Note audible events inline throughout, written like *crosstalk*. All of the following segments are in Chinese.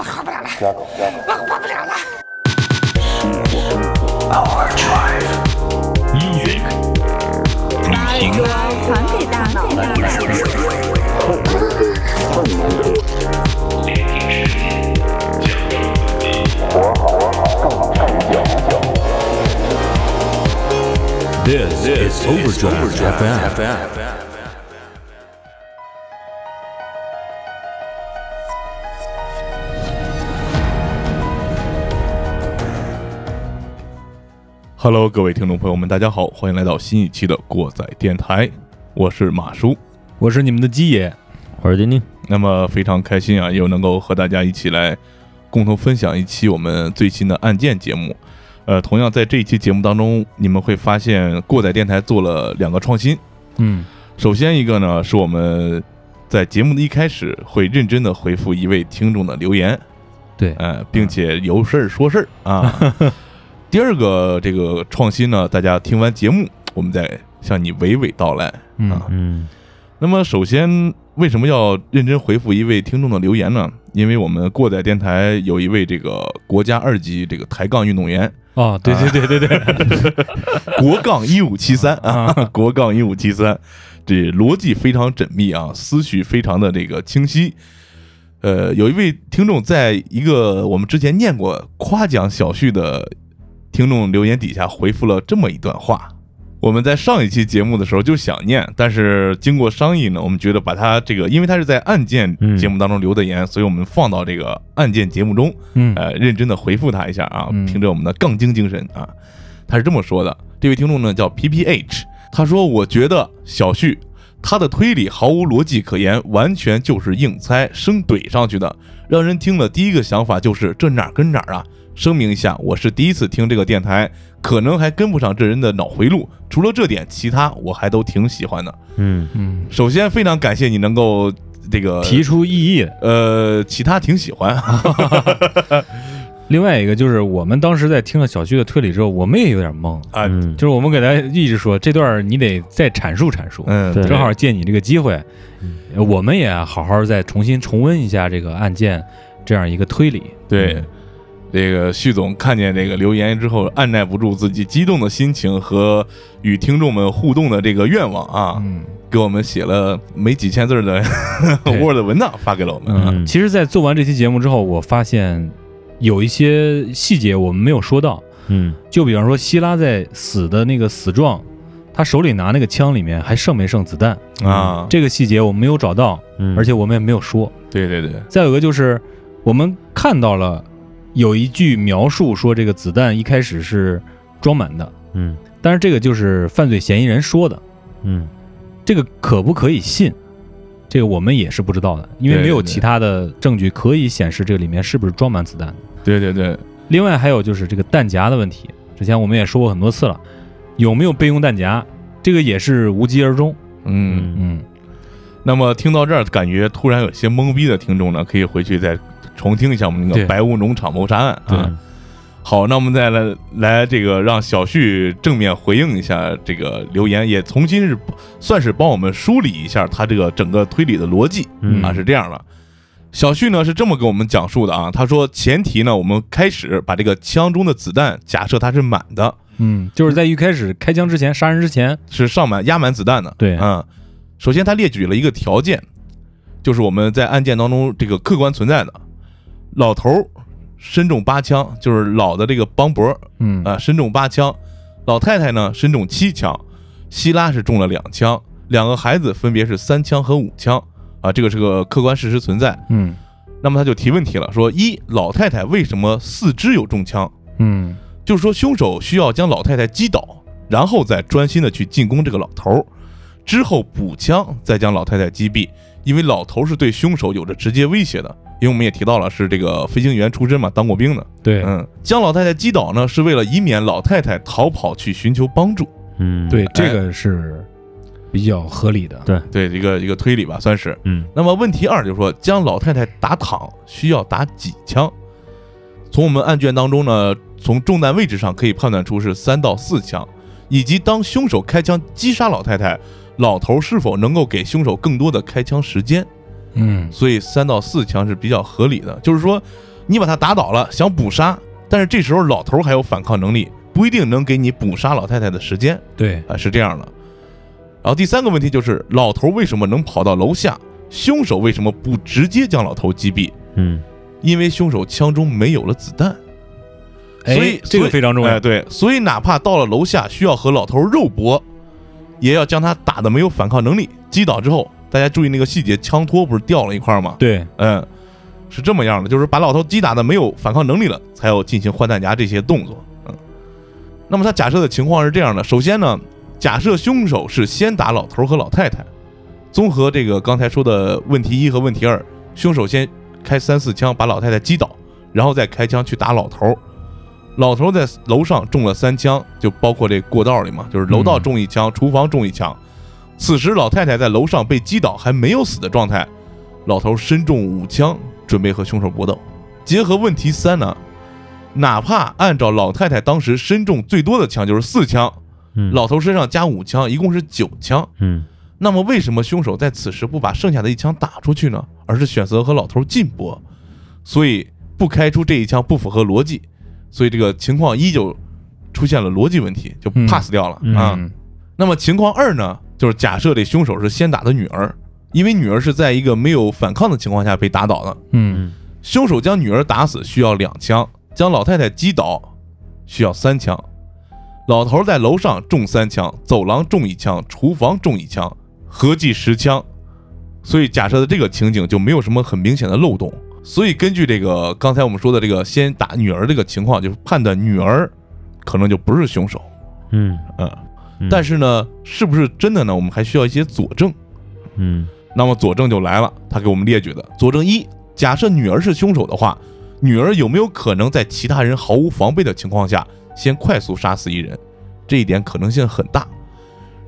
我活不了了，我活不了了。Our Drive Music 把耳朵还给大脑。This is Overdrive FM. Hello，各位听众朋友们，大家好，欢迎来到新一期的过载电台，我是马叔。我是你们的鸡爷，我是丁丁，那么非常开心啊，又能够和大家一起来共同分享一期我们最新的案件节目。呃，同样在这一期节目当中，你们会发现过载电台做了两个创新。嗯，首先一个呢，是我们在节目的一开始会认真的回复一位听众的留言，对，呃，并且有事儿说事儿啊。*laughs* 第二个这个创新呢，大家听完节目，我们再向你娓娓道来嗯啊。嗯那么首先，为什么要认真回复一位听众的留言呢？因为我们过载电台有一位这个国家二级这个抬杠运动员，哦，对对对对对，*laughs* 国杠一五七三啊，*laughs* 国杠一五七三，这逻辑非常缜密啊，思绪非常的这个清晰。呃，有一位听众在一个我们之前念过夸奖小旭的听众留言底下回复了这么一段话。我们在上一期节目的时候就想念，但是经过商议呢，我们觉得把它这个，因为它是在案件节目当中留的言，所以我们放到这个案件节目中，嗯呃，认真的回复他一下啊，嗯凭着我们的杠精精神啊，他是这么说的。这位听众呢叫 P P H，他说：“我觉得小旭他的推理毫无逻辑可言，完全就是硬猜生怼上去的，让人听了第一个想法就是这哪儿跟哪儿啊？”声明一下，我是第一次听这个电台，可能还跟不上这人的脑回路。除了这点，其他我还都挺喜欢的。嗯嗯，首先，非常感谢你能够这个提出异议。呃，其他挺喜欢，*laughs* 另外一个就是我们当时在听了小旭的推理之后，我们也有点懵，啊，嗯。就是我们给他一直说这段你得再阐述阐述，嗯，对。正好借你这个机会，我们也好好再重新重温一下这个案件这样一个推理。对，这个旭总看见这个留言之后，按耐不住自己激动的心情和与听众们互动的这个愿望啊，嗯。给我们写了没几千字儿的 *laughs* *laughs* Word 文档发给了我们。啊。嗯，其实，在做完这期节目之后，我发现有一些细节我们没有说到，嗯。就比方说希拉在死的那个死状，他手里拿那个枪里面还剩没剩子弹，啊，这个细节我们没有找到，嗯，而且我们也没有说。对对对，再有一个就是我们看到了有一句描述说这个子弹一开始是装满的，嗯。但是这个就是犯罪嫌疑人说的，嗯。这个可不可以信？这个我们也是不知道的，因为没有其他的证据可以显示这个里面是不是装满子弹的。对对对，另外还有就是这个弹夹的问题，之前我们也说过很多次了，有没有备用弹夹，这个也是无疾而终。嗯。嗯，那么听到这儿，感觉突然有些懵逼的听众呢，可以回去再重听一下我们那个白屋农场谋杀案对啊。好，那我们再来来这个让小旭正面回应一下这个留言，也重新是算是帮我们梳理一下他这个整个推理的逻辑嗯啊，是这样的。小旭呢是这么给我们讲述的啊，他说前提呢，我们开始把这个枪中的子弹假设它是满的，嗯，就是在一开始开枪之前，杀人之前，是上满压满子弹的。对。嗯，首先他列举了一个条件，就是我们在案件当中这个客观存在的，老头儿身中八枪，就是老的这个邦博嗯。啊、身中八枪，老太太呢身中七枪，希拉是中了两枪，两个孩子分别是三枪和五枪啊，这个是个客观事实存在。嗯那么他就提问题了，说一老太太为什么四肢有中枪？嗯就是说凶手需要将老太太击倒，然后再专心的去进攻这个老头儿，之后补枪，再将老太太击毙。因为老头儿是对凶手有着直接威胁的，因为我们也提到了是这个飞行员出身嘛，当过兵的。对嗯，将老太太击倒呢，是为了以免老太太逃跑去寻求帮助。嗯对，这个是比较合理的。对对，一个一个推理吧，算是。嗯那么问题二就是说，将老太太打躺需要打几枪？从我们案卷当中呢，从中弹位置上可以判断出是三到四枪，以及当凶手开枪击杀老太太，老头是否能够给凶手更多的开枪时间？嗯所以三到四枪是比较合理的。就是说，你把他打倒了，想捕杀，但是这时候老头儿还有反抗能力，不一定能给你捕杀老太太的时间对，啊，是这样的。然后第三个问题就是，老头为什么能跑到楼下？凶手为什么不直接将老头击毙？嗯因为凶手枪中没有了子弹。哎所以这个非常重要哎，对，所以哪怕到了楼下需要和老头肉搏，也要将他打的没有反抗能力，击倒之后，大家注意那个细节，枪托不是掉了一块吗？对，嗯，是这么样的，就是把老头击打的没有反抗能力了，才要进行换弹夹这些动作。嗯，那么他假设的情况是这样的：首先呢，假设凶手是先打老头和老太太，综合这个刚才说的问题一和问题二，凶手先开三四枪把老太太击倒，然后再开枪去打老头。老头在楼上中了三枪，就包括这过道里嘛，就是楼道中一枪，厨房中一枪。此时老太太在楼上被击倒，还没有死的状态，老头身中五枪，准备和凶手搏斗。结合问题三呢，哪怕按照老太太当时身中最多的枪就是四枪，嗯老头身上加五枪，一共是九枪。嗯那么为什么凶手在此时不把剩下的一枪打出去呢？而是选择和老头近搏？所以不开出这一枪不符合逻辑，所以这个情况一就出现了逻辑问题，就嗯 pass 掉了、嗯啊。嗯那么情况二呢，就是假设这凶手是先打的女儿，因为女儿是在一个没有反抗的情况下被打倒的。嗯凶手将女儿打死需要两枪，将老太太击倒需要三枪。老头在楼上中三枪，走廊中一枪，厨房中一枪，合计十枪。所以假设的这个情景就没有什么很明显的漏洞。所以根据这个刚才我们说的这个先打女儿这个情况，就是判断女儿可能就不是凶手。嗯嗯，嗯但是呢，是不是真的呢？我们还需要一些佐证。嗯那么佐证就来了，他给我们列举的佐证一：假设女儿是凶手的话，女儿有没有可能在其他人毫无防备的情况下，先快速杀死一人？这一点可能性很大。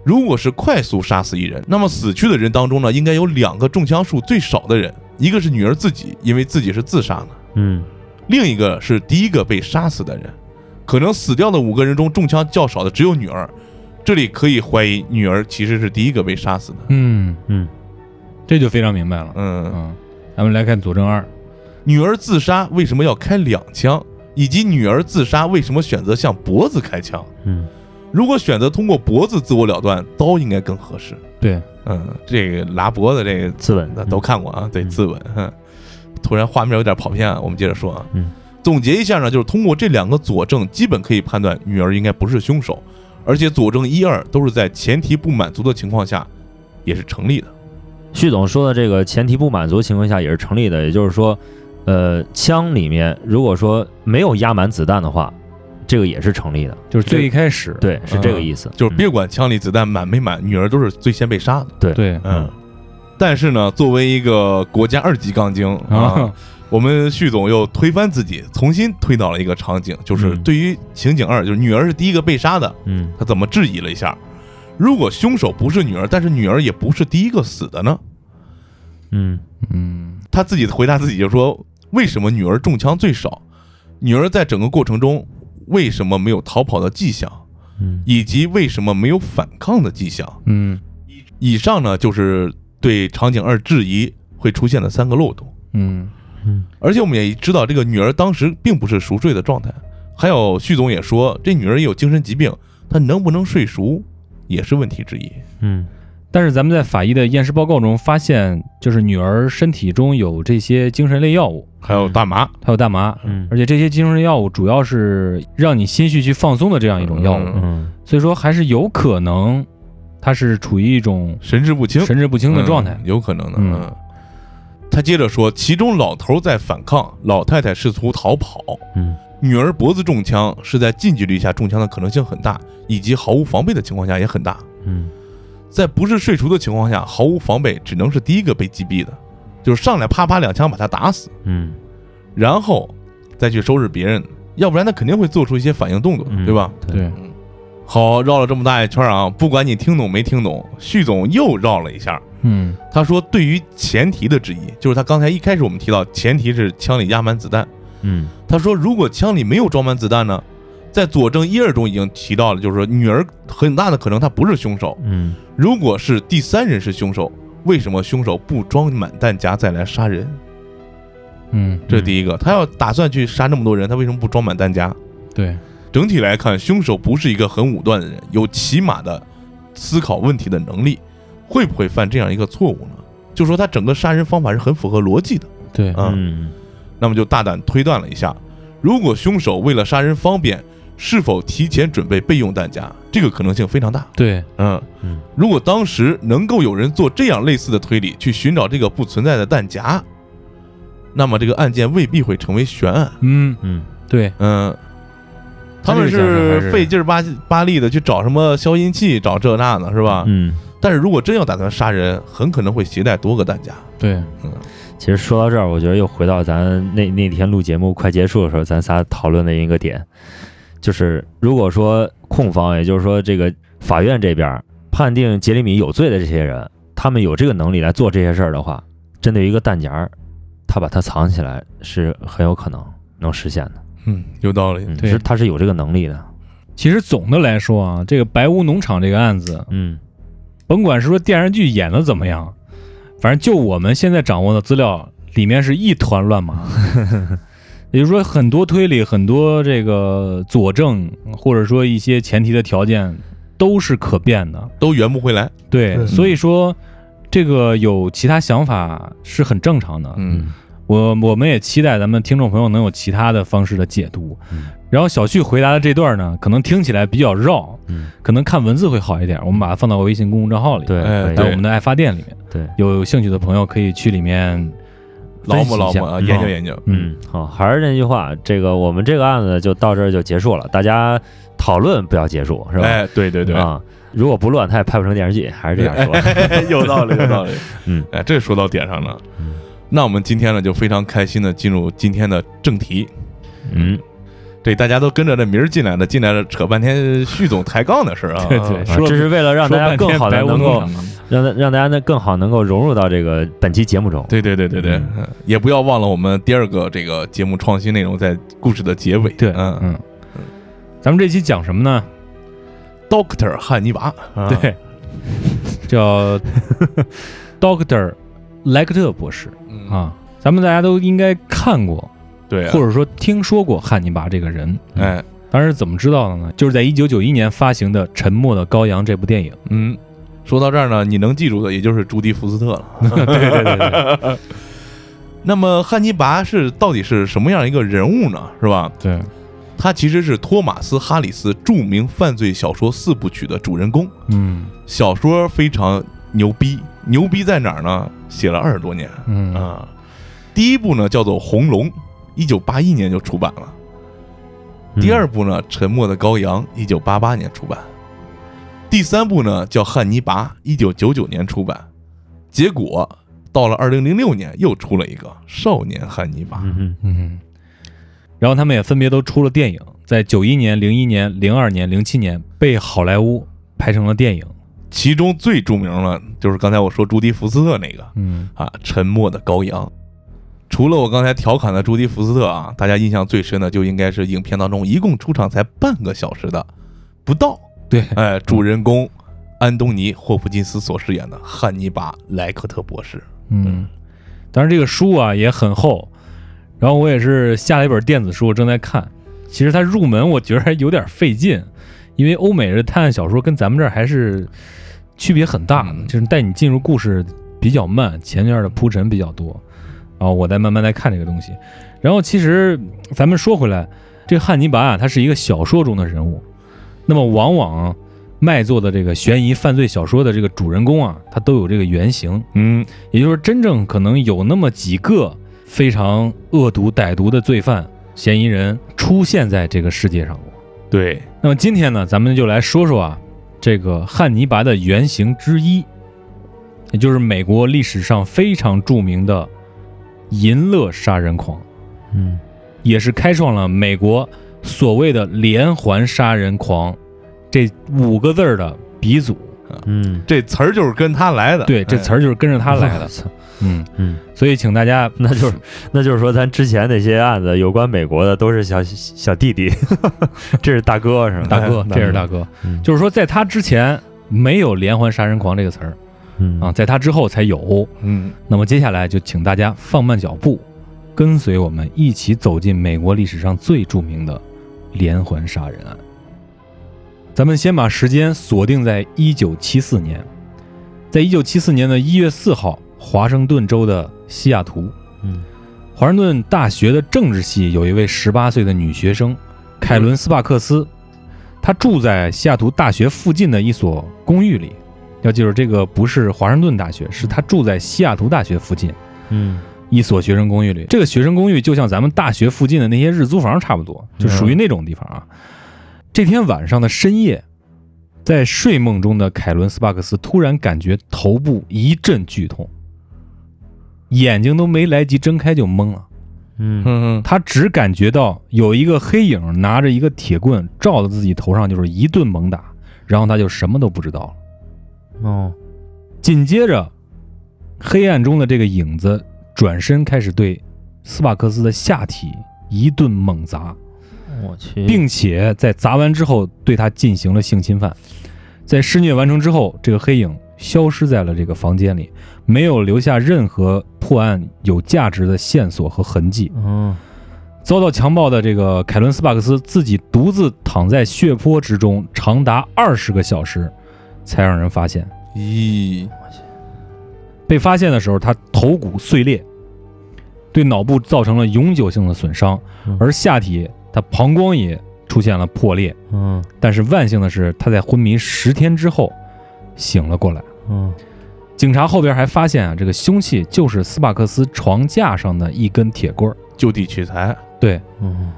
如果是快速杀死一人，那么死去的人当中呢，应该有两个中枪数最少的人，一个是女儿自己，因为自己是自杀的；嗯另一个是第一个被杀死的人。可能死掉的五个人中，中枪较少的只有女儿。这里可以怀疑女儿其实是第一个被杀死的。嗯，嗯这就非常明白了。嗯，嗯，咱们来看佐证二。女儿自杀为什么要开两枪，以及女儿自杀为什么选择向脖子开枪？嗯如果选择通过脖子自我了断，刀应该更合适。对，嗯，这个拉脖子这个自刎那都看过啊，对，嗯自刎。哼突然画面有点跑偏啊，我们接着说啊。嗯总结一下呢，就是通过这两个佐证，基本可以判断女儿应该不是凶手，而且佐证一二都是在前提不满足的情况下，也是成立的。旭总说的这个前提不满足情况下也是成立的，也就是说，呃，枪里面如果说没有压满子弹的话，这个也是成立的。就是最一开始，对，是这个意思。就是别管枪里子弹满没满，女儿都是最先被杀的。对对嗯，但是呢，作为一个国家二级杠精啊啊，，我们旭总又推翻自己，重新推导了一个场景，就是嗯对于情景二，就是女儿是第一个被杀的，嗯他怎么质疑了一下？如果凶手不是女儿，但是女儿也不是第一个死的呢？嗯嗯他自己回答自己就说：为什么女儿中枪最少？女儿在整个过程中为什么没有逃跑的迹象，嗯以及为什么没有反抗的迹象？嗯以上呢，就是对场景二质疑会出现的三个漏洞。嗯嗯而且我们也知道，这个女儿当时并不是熟睡的状态。还有旭总也说，这女儿也有精神疾病，她能不能睡熟也是问题之一。嗯但是咱们在法医的验尸报告中发现，就是女儿身体中有这些精神类药物，还有大麻，还有大麻，嗯。而且这些精神药物主要是让你心绪去放松的这样一种药物，嗯嗯所以说还是有可能他是处于一种神志不清，神志不清的状态。嗯。有可能的。嗯。嗯，他接着说，其中老头在反抗，老太太试图逃跑，嗯。女儿脖子中枪是在近距离下中枪的可能性很大，以及毫无防备的情况下也很大。嗯。在不是睡熟的情况下，毫无防备，只能是第一个被击毙的，就是上来啪啪两枪把他打死，嗯然后再去收拾别人，要不然他肯定会做出一些反应动作，嗯，对吧？对，好，绕了这么大一圈啊，不管你听懂没听懂，旭总又绕了一下。嗯他说，对于前提的质疑，就是他刚才一开始我们提到，前提是枪里压满子弹。嗯他说，如果枪里没有装满子弹呢？在佐证一二中已经提到了，就是说女儿很大的可能她不是凶手。嗯如果是第三人是凶手，为什么凶手不装满弹夹再来杀人？嗯，这是第一个，他要打算去杀那么多人，他为什么不装满弹夹？对，整体来看，凶手不是一个很武断的人，有起码的思考问题的能力，会不会犯这样一个错误呢？就说他整个杀人方法是很符合逻辑的，对，啊嗯。那么就大胆推断了一下，如果凶手为了杀人方便，是否提前准备备用弹夹？这个可能性非常大。对，嗯嗯，如果当时能够有人做这样类似的推理，去寻找这个不存在的弹夹，那么这个案件未必会成为悬案。嗯，嗯对，嗯，他们是是费劲儿巴巴力的去找什么消音器，找这那的，是吧？嗯。但是如果真要打算杀人，很可能会携带多个弹夹。对，嗯其实说到这儿，我觉得又回到咱那那天录节目快结束的时候，咱仨讨论的一个点，就是如果说控方，也就是说这个法院这边判定杰里米有罪的这些人，他们有这个能力来做这些事儿的话，针对一个弹夹儿，他把它藏起来是很有可能能实现的。嗯，有道理。嗯，对是他是有这个能力的。其实总的来说啊，这个白屋农场这个案子，嗯甭管是说电视剧演的怎么样，反正就我们现在掌握的资料，里面是一团乱麻。*laughs* 也就是说，很多推理、很多这个佐证，或者说一些前提的条件，都是可变的。都圆不回来。对，是所以说这个有其他想法是很正常的。嗯，我我们也期待咱们听众朋友能有其他的方式的解读。嗯然后小旭回答的这段呢，可能听起来比较绕，嗯，可能看文字会好一点。我们把它放到微信公众账号里，对，哎可以在我们的爱发电里面。对，有兴趣的朋友可以去里面劳分析一下模劳模啊，嗯研究研究。嗯，好，还是那句话，这个我们这个案子就到这儿就结束了，大家讨论不要结束，是吧？哎，对对对，啊，如果不乱，他也拍不成电视剧，还是这样说。*laughs* 有道理，有道理。*laughs* 嗯，哎，这说到点上了嗯。那我们今天呢，就非常开心的进入今天的正题。嗯，这大家都跟着这名儿进来的，进来了扯半天旭总抬杠的事儿啊。*laughs* 对对这是为了让大家更好的能够让大让大家呢更好能够融入到这个本期节目中。对对对对对，也不要忘了我们第二个这个节目创新内容在故事的结尾。对，嗯。嗯，咱们这期讲什么呢？，Doctor 汉尼拔，啊，对，叫 *laughs* Doctor 莱克特博士。嗯，啊，咱们大家都应该看过，对啊，或者说听说过汉尼拔这个人。哎，当时怎么知道的呢？就是在一九九一年发行的《沉默的羔羊》这部电影。嗯，说到这儿呢，你能记住的也就是朱迪福斯特了。*laughs* 对对对对 *laughs* 那么汉尼拔是到底是什么样一个人物呢？是吧？对，他其实是托马斯·哈里斯著名犯罪小说四部曲的主人公。嗯小说非常牛逼，牛逼在哪儿呢？写了二十多年嗯啊。第一部呢叫做《红龙》，一九八一年就出版了。嗯第二部呢，《沉默的羔羊》，一九八八年出版。第三部呢叫《汉尼拔》，一九九九年出版。结果到了二零零六年又出了一个《少年汉尼拔》。嗯哼嗯，然后他们也分别都出了电影，在九一年、零一年、零二年、零七年被好莱坞拍成了电影。其中最著名的就是刚才我说朱迪福斯特那个嗯啊，《沉默的羔羊》。除了我刚才调侃的朱迪福斯特啊，大家印象最深的就应该是影片当中一共出场才半个小时的不到，对，哎，主人公安东尼·霍普金斯所饰演的汉尼拔·莱克特博士。嗯，当然这个书啊也很厚，然后我也是下了一本电子书正在看。其实它入门我觉得还有点费劲，因为欧美的探案小说跟咱们这儿还是区别很大就是带你进入故事比较慢，前面的铺陈比较多，然后我再慢慢来看这个东西。然后其实咱们说回来，这汉尼拔啊，他是一个小说中的人物，那么往往卖座的这个悬疑犯罪小说的这个主人公啊，他都有这个原型。嗯，也就是真正可能有那么几个非常恶毒歹毒的罪犯嫌疑人出现在这个世界上过。对，那么今天呢，咱们就来说说啊，这个汉尼拔的原型之一，也就是美国历史上非常著名的银乐杀人狂，嗯也是开创了美国所谓的连环杀人狂这五个字儿的鼻祖。嗯，这词儿就是跟他来的。对，这词儿就是跟着他来的。*laughs* 操嗯，嗯，所以请大家那就是 *laughs* 那就是说，咱之前那些案子有关美国的都是小小弟弟，*laughs* 这是大哥是吗？大哥，哎这是大哥。嗯就是说，在他之前没有连环杀人狂这个词儿，嗯啊，在他之后才有。嗯那么接下来就请大家放慢脚步，跟随我们一起走进美国历史上最著名的连环杀人案。咱们先把时间锁定在一九七四年，在一九七四年的一月四号，华盛顿州的西雅图，嗯华盛顿大学的政治系有一位十八岁的女学生凯伦·斯帕克斯，她住在西雅图大学附近的一所公寓里。要记住，这个不是华盛顿大学，是他住在西雅图大学附近嗯一所学生公寓里。这个学生公寓就像咱们大学附近的那些日租房差不多，就属于那种地方啊。这天晚上的深夜，在睡梦中的凯伦·斯巴克斯突然感觉头部一阵剧痛，眼睛都没来及睁开就懵了。嗯嗯他只感觉到有一个黑影拿着一个铁棍照在自己头上，就是一顿猛打，然后他就什么都不知道了。哦紧接着，黑暗中的这个影子转身开始对斯巴克斯的下体一顿猛砸，我去，并且在砸完之后对他进行了性侵犯。在施虐完成之后，这个黑影消失在了这个房间里，没有留下任何破案有价值的线索和痕迹。嗯遭到强暴的这个凯伦·斯巴克斯自己独自躺在血泊之中，长达二十个小时，才让人发现。咦，被发现的时候，他头骨碎裂，对脑部造成了永久性的损伤嗯，而下体他膀胱也出现了破裂。嗯但是万幸的是，他在昏迷十天之后醒了过来。嗯警察后边还发现啊，这个凶器就是斯帕克斯床架上的一根铁棍儿。就地取材，对，嗯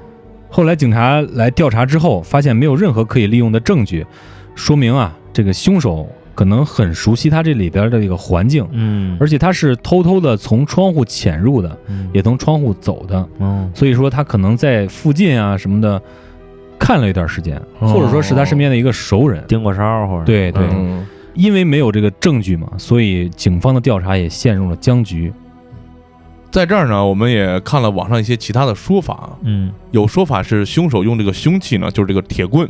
后来警察来调查之后，发现没有任何可以利用的证据，说明啊，这个凶手可能很熟悉他这里边的这个环境，嗯，而且他是偷偷的从窗户潜入的，也从窗户走的，嗯所以说他可能在附近啊什么的看了一段时间，哦。或者说是他身边的一个熟人。盯过梢或者对对，嗯。因为没有这个证据嘛，所以警方的调查也陷入了僵局。在这儿呢，我们也看了网上一些其他的说法啊，嗯。有说法是凶手用这个凶器呢，就是这个铁棍，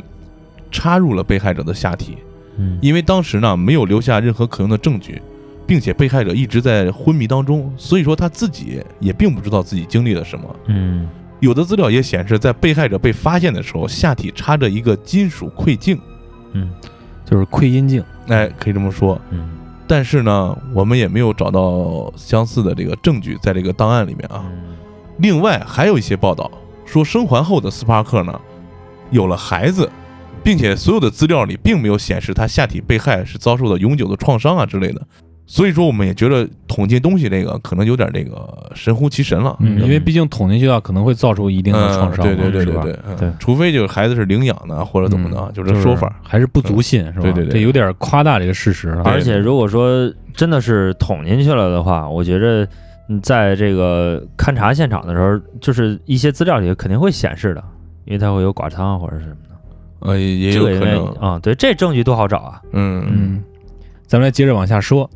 插入了被害者的下体，嗯因为当时呢没有留下任何可用的证据，并且被害者一直在昏迷当中，所以说他自己也并不知道自己经历了什么。嗯有的资料也显示，在被害者被发现的时候，下体插着一个金属窥镜，嗯就是窥阴镜，哎，可以这么说。嗯但是呢，我们也没有找到相似的这个证据在这个档案里面啊。另外还有一些报道说，生还后的斯帕克呢有了孩子，并且所有的资料里并没有显示他下体被害是遭受的永久的创伤啊之类的。所以说，我们也觉得捅进东西这个可能有点这个神乎其神了。嗯，因为毕竟捅进去啊，可能会造成一定的创伤，嗯对对对？对对，除非就是孩子是领养的或者怎么的，嗯就这说法。还是不足信，是吧？对对对这有点夸大这个事实啊。而且如果说真的是捅进去了的话，我觉着嗯在这个勘察现场的时候，就是一些资料里肯定会显示的，因为它会有剐蹭或者是什么的。呃，也有可能。啊，对，这证据多好找啊。嗯嗯，咱们来接着往下说，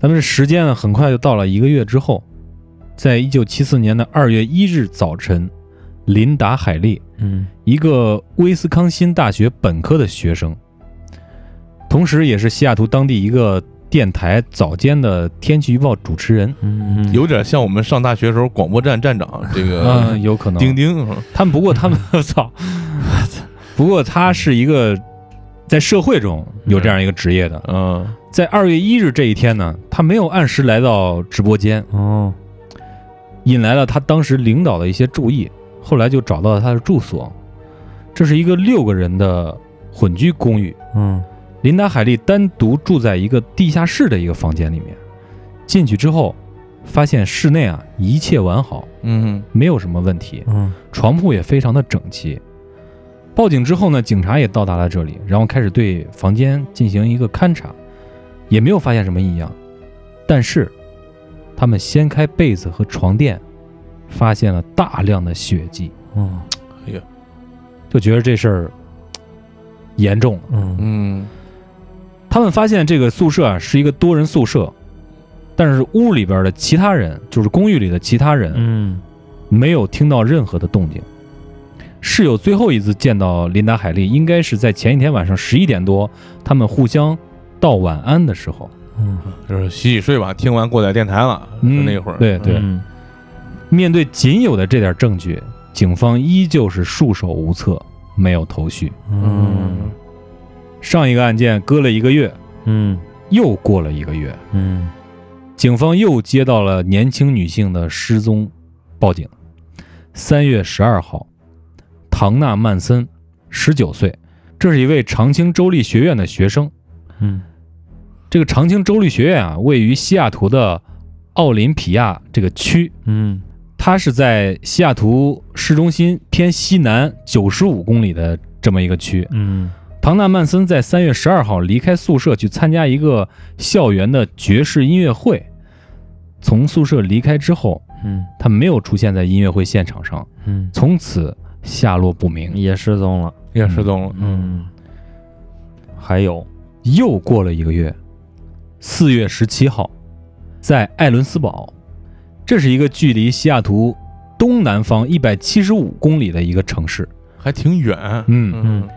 咱们这时间呢，很快就到了一个月之后，在一九七四年的二月一日早晨，琳达·海利，嗯一个威斯康辛大学本科的学生，同时也是西雅图当地一个电台早间的天气预报主持人。嗯有点像我们上大学时候广播站站长这个嗯，有可能。钉钉。嗯他们不过他们，我 *laughs* 操！不过他是一个在社会中有这样一个职业的。嗯在二月一日这一天呢，他没有按时来到直播间，哦引来了他当时领导的一些注意。后来就找到了他的住所，这是一个六个人的混居公寓。嗯琳达·海利单独住在一个地下室的一个房间里面。进去之后，发现室内啊一切完好，嗯没有什么问题，嗯床铺也非常的整齐。报警之后呢，警察也到达了这里，然后开始对房间进行一个勘察，也没有发现什么异样。但是，他们掀开被子和床垫，发现了大量的血迹，嗯就觉得这事儿严重了。嗯嗯他们发现这个宿舍啊是一个多人宿舍，但是屋里边的其他人，就是公寓里的其他人，嗯没有听到任何的动静。室友最后一次见到琳达·海利，应该是在前一天晚上十一点多，他们互相道晚安的时候。嗯。就是洗洗睡吧，听完过载电台了，嗯，就那会儿，对对，嗯。面对仅有的这点证据，警方依旧是束手无策，没有头绪。嗯。上一个案件搁了一个月，嗯。又过了一个月，嗯。警方又接到了年轻女性的失踪报警。三月十二号，唐纳曼森，十九岁，这是一位长青州立学院的学生。嗯。这个长青州立学院啊，位于西雅图的奥林匹亚这个区，嗯。它是在西雅图市中心偏西南九十五公里的这么一个区。嗯。唐纳曼森在三月十二号离开宿舍去参加一个校园的爵士音乐会。从宿舍离开之后，嗯。他没有出现在音乐会现场上，嗯，从此下落不明。也失踪了。也失踪了，嗯，还有，又过了一个月，四月十七号，在艾伦斯堡，这是一个距离西雅图东南方一百七十五公里的一个城市。还挺远，嗯。嗯。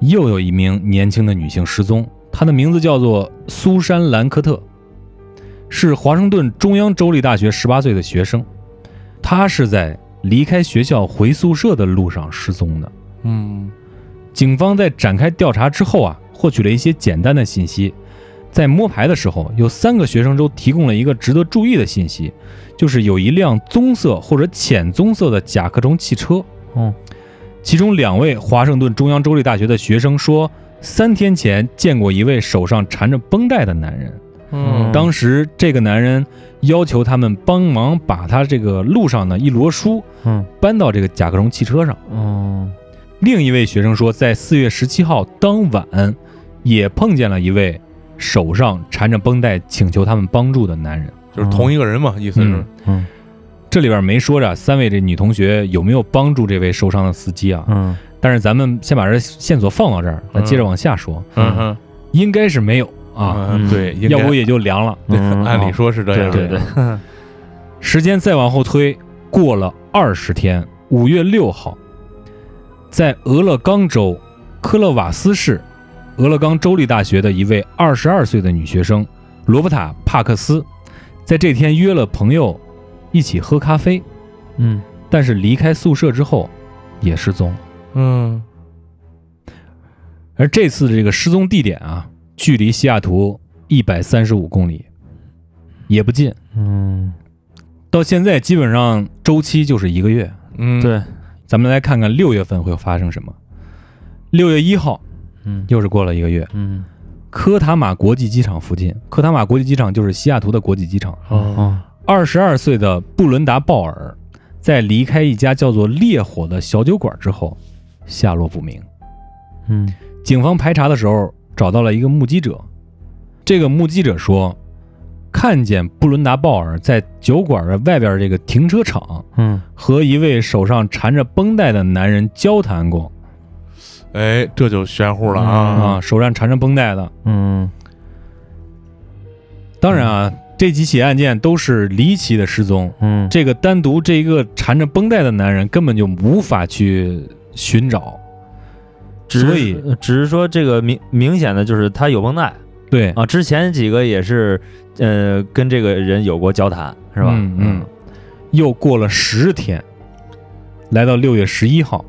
又有一名年轻的女性失踪，她的名字叫做苏珊·兰科特，是华盛顿中央州立大学十八岁的学生。她是在离开学校回宿舍的路上失踪的。嗯警方在展开调查之后啊，获取了一些简单的信息。在摸排的时候，有三个学生都提供了一个值得注意的信息，就是有一辆棕色或者浅棕色的甲壳虫汽车。嗯，其中两位华盛顿中央州立大学的学生说，三天前见过一位手上缠着绷带的男人。嗯。当时这个男人要求他们帮忙把他这个路上的一摞书嗯。搬到这个甲壳虫汽车上。哦，另一位学生说，在四月十七号当晚，也碰见了一位手上缠着绷带请求他们帮助的男人。就是同一个人嘛，意思是。嗯，嗯。这里边没说着三位这女同学有没有帮助这位受伤的司机啊？嗯。但是咱们先把这线索放到这儿，咱接着往下说。嗯哼。应该是没有啊，嗯对，要不也就凉了。对嗯。按理说是这样，对对对，时间再往后推，过了二十天，五月六号，在俄勒冈州科勒瓦斯市俄勒冈州立大学的一位二十二岁的女学生罗伯塔·帕克斯，在这天约了朋友一起喝咖啡，嗯。但是离开宿舍之后也失踪。嗯。而这次的这个失踪地点啊，距离西雅图一百三十五公里，也不近。嗯，到现在基本上周期就是一个月。嗯，对，咱们来看看六月份会发生什么。六月一号，嗯又是过了一个月，嗯科塔马国际机场附近，科塔马国际机场就是西雅图的国际机场。哦，哦二十二岁的布伦达·鲍尔，在离开一家叫做“烈火”的小酒馆之后，下落不明。嗯警方排查的时候找到了一个目击者，这个目击者说，看见布伦达·鲍尔在酒馆的外边这个停车场嗯。和一位手上缠着绷带的男人交谈过。哎，这就玄乎了啊，啊，手上缠着绷带的。嗯。当然啊，这几起案件都是离奇的失踪，嗯。这个单独这一个缠着绷带的男人根本就无法去寻找，只是所以只是说这个明明显的就是他有绷带对，啊，之前几个也是呃跟这个人有过交谈是吧？嗯嗯，又过了十天，来到六月十一号，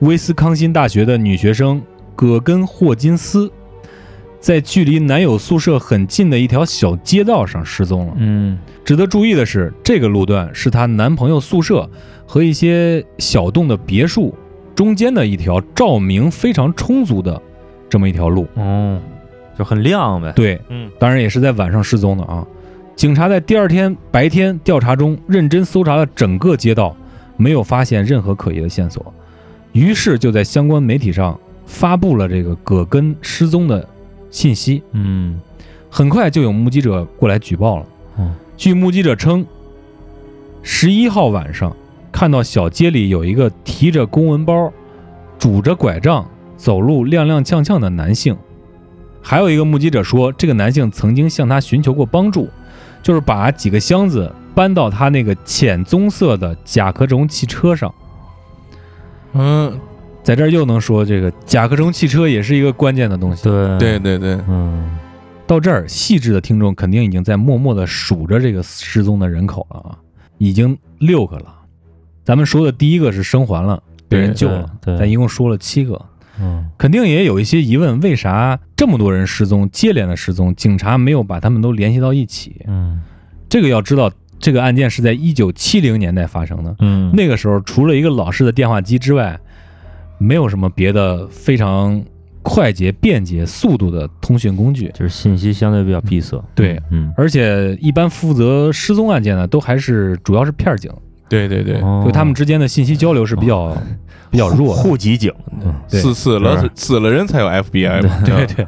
威斯康辛大学的女学生葛根·霍金斯，在距离男友宿舍很近的一条小街道上失踪了。嗯值得注意的是，这个路段是她男朋友宿舍和一些小栋的别墅中间的一条照明非常充足的这么一条路。哦，就很亮呗。对，嗯当然也是在晚上失踪的啊。警察在第二天白天调查中认真搜查了整个街道，没有发现任何可疑的线索，于是就在相关媒体上发布了这个葛根失踪的信息。嗯很快就有目击者过来举报了。嗯据目击者称，十一号晚上看到小街里有一个提着公文包、拄着拐杖走路踉踉跄跄的男性。还有一个目击者说，这个男性曾经向他寻求过帮助，就是把几个箱子搬到他那个浅棕色的甲壳虫汽车上。嗯，在这儿又能说这个甲壳虫汽车也是一个关键的东西。对对对对，嗯到这儿，细致的听众肯定已经在默默的数着这个失踪的人口了啊，已经六个了。咱们说的第一个是生还了，被人救了，对对。咱一共说了七个，嗯。肯定也有一些疑问，为啥这么多人失踪，接连的失踪，警察没有把他们都联系到一起？嗯。这个要知道，这个案件是在一九七零年代发生的，嗯，那个时候除了一个老式的电话机之外，没有什么别的非常快捷、便捷、速度的通讯工具。就是信息相对比较闭塞。对，嗯，而且一般负责失踪案件呢，都还是主要是片儿警，对对对，哦。就他们之间的信息交流是比较比较弱的。户籍警，对。死死了死了人才有 FBI 嘛，对对，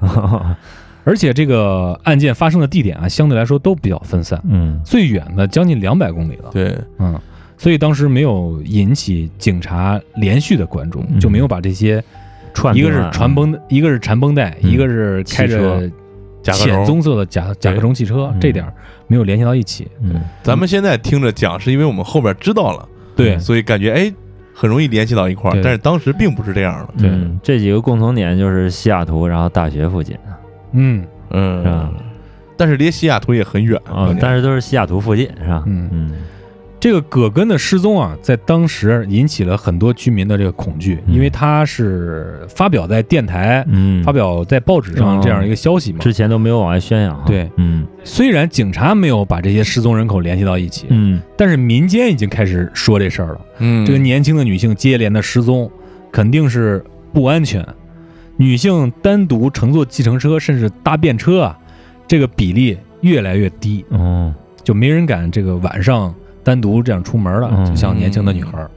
*laughs* 而且这个案件发生的地点啊，相对来说都比较分散，嗯。最远的将近两百公里了。对，嗯，所以当时没有引起警察连续的关注，嗯。就没有把这些串一个是传绷，一个是缠绷带，嗯。一个是开着浅棕色的甲甲壳虫汽车，嗯。这点儿没有联系到一起。嗯。咱们现在听着讲，是因为我们后边知道了，对。所以感觉哎很容易联系到一块儿，但是当时并不是这样的。对。嗯这几个共同点就是西雅图，然后大学附近嗯。嗯。是吧？但是离西雅图也很远啊，但是都是西雅图附近是吧？嗯，嗯这个葛根的失踪啊，在当时引起了很多居民的这个恐惧，嗯因为他是发表在电台、嗯，发表在报纸上哦这样一个消息嘛。之前都没有往外宣扬。对嗯虽然警察没有把这些失踪人口联系到一起，嗯但是民间已经开始说这事儿了。嗯这个年轻的女性接连的失踪，肯定是不安全。女性单独乘坐计程车甚至搭便车啊，这个比例越来越低，哦就没人敢这个晚上单独这样出门了，嗯。就像年轻的女孩儿。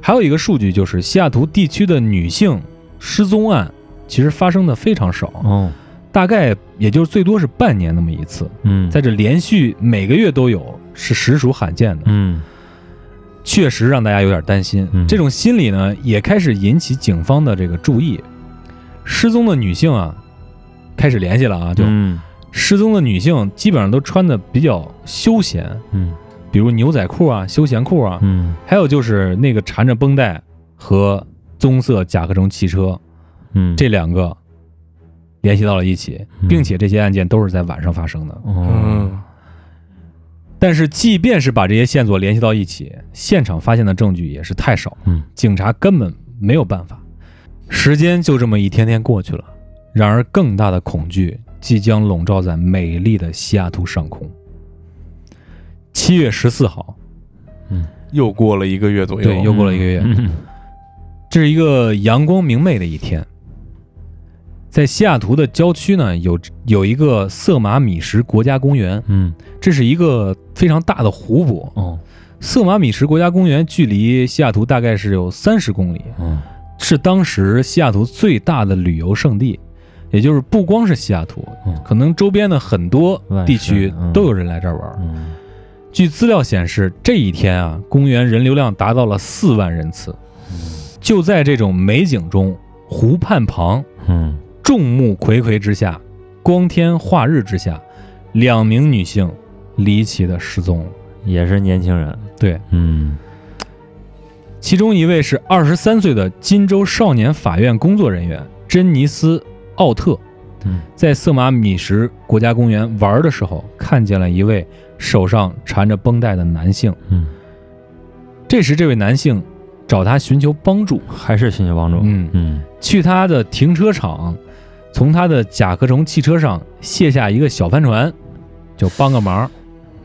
还有一个数据就是，西雅图地区的女性失踪案其实发生的非常少，哦。大概也就是最多是半年那么一次，嗯。在这连续每个月都有，是实属罕见的。嗯。确实让大家有点担心。嗯。这种心理呢，也开始引起警方的这个注意。失踪的女性啊，开始联系了啊，就、嗯。失踪的女性基本上都穿的比较休闲，嗯比如牛仔裤啊、休闲裤啊，嗯还有就是那个缠着绷带和棕色甲壳虫汽车嗯这两个联系到了一起，嗯并且这些案件都是在晚上发生的。哦嗯但是，即便是把这些线索联系到一起，现场发现的证据也是太少，嗯警察根本没有办法。时间就这么一天天过去了，然而更大的恐惧即将笼罩在美丽的西雅图上空。七月十四号，嗯。又过了一个月左右，对，又过了一个月，嗯。这是一个阳光明媚的一天。在西雅图的郊区呢，有有一个色马米什国家公园，嗯。这是一个非常大的湖泊。哦。色马米什国家公园距离西雅图大概是有三十公里，嗯是当时西雅图最大的旅游胜地，也就是不光是西雅图，嗯可能周边的很多地区都有人来这儿玩。嗯据资料显示，这一天啊，公园人流量达到了四万人次。就在这种美景中，湖畔旁，嗯众目睽睽之下，光天化日之下，两名女性离奇的失踪了。也是年轻人。对，嗯其中一位是二十三岁的金州少年法院工作人员珍妮斯·奥特，嗯在色马米什国家公园玩的时候，看见了一位手上缠着绷带的男性。嗯，这时，这位男性找他寻求帮助，还是寻求帮助。嗯嗯去他的停车场，从他的甲壳虫汽车上卸下一个小帆船，就帮个忙。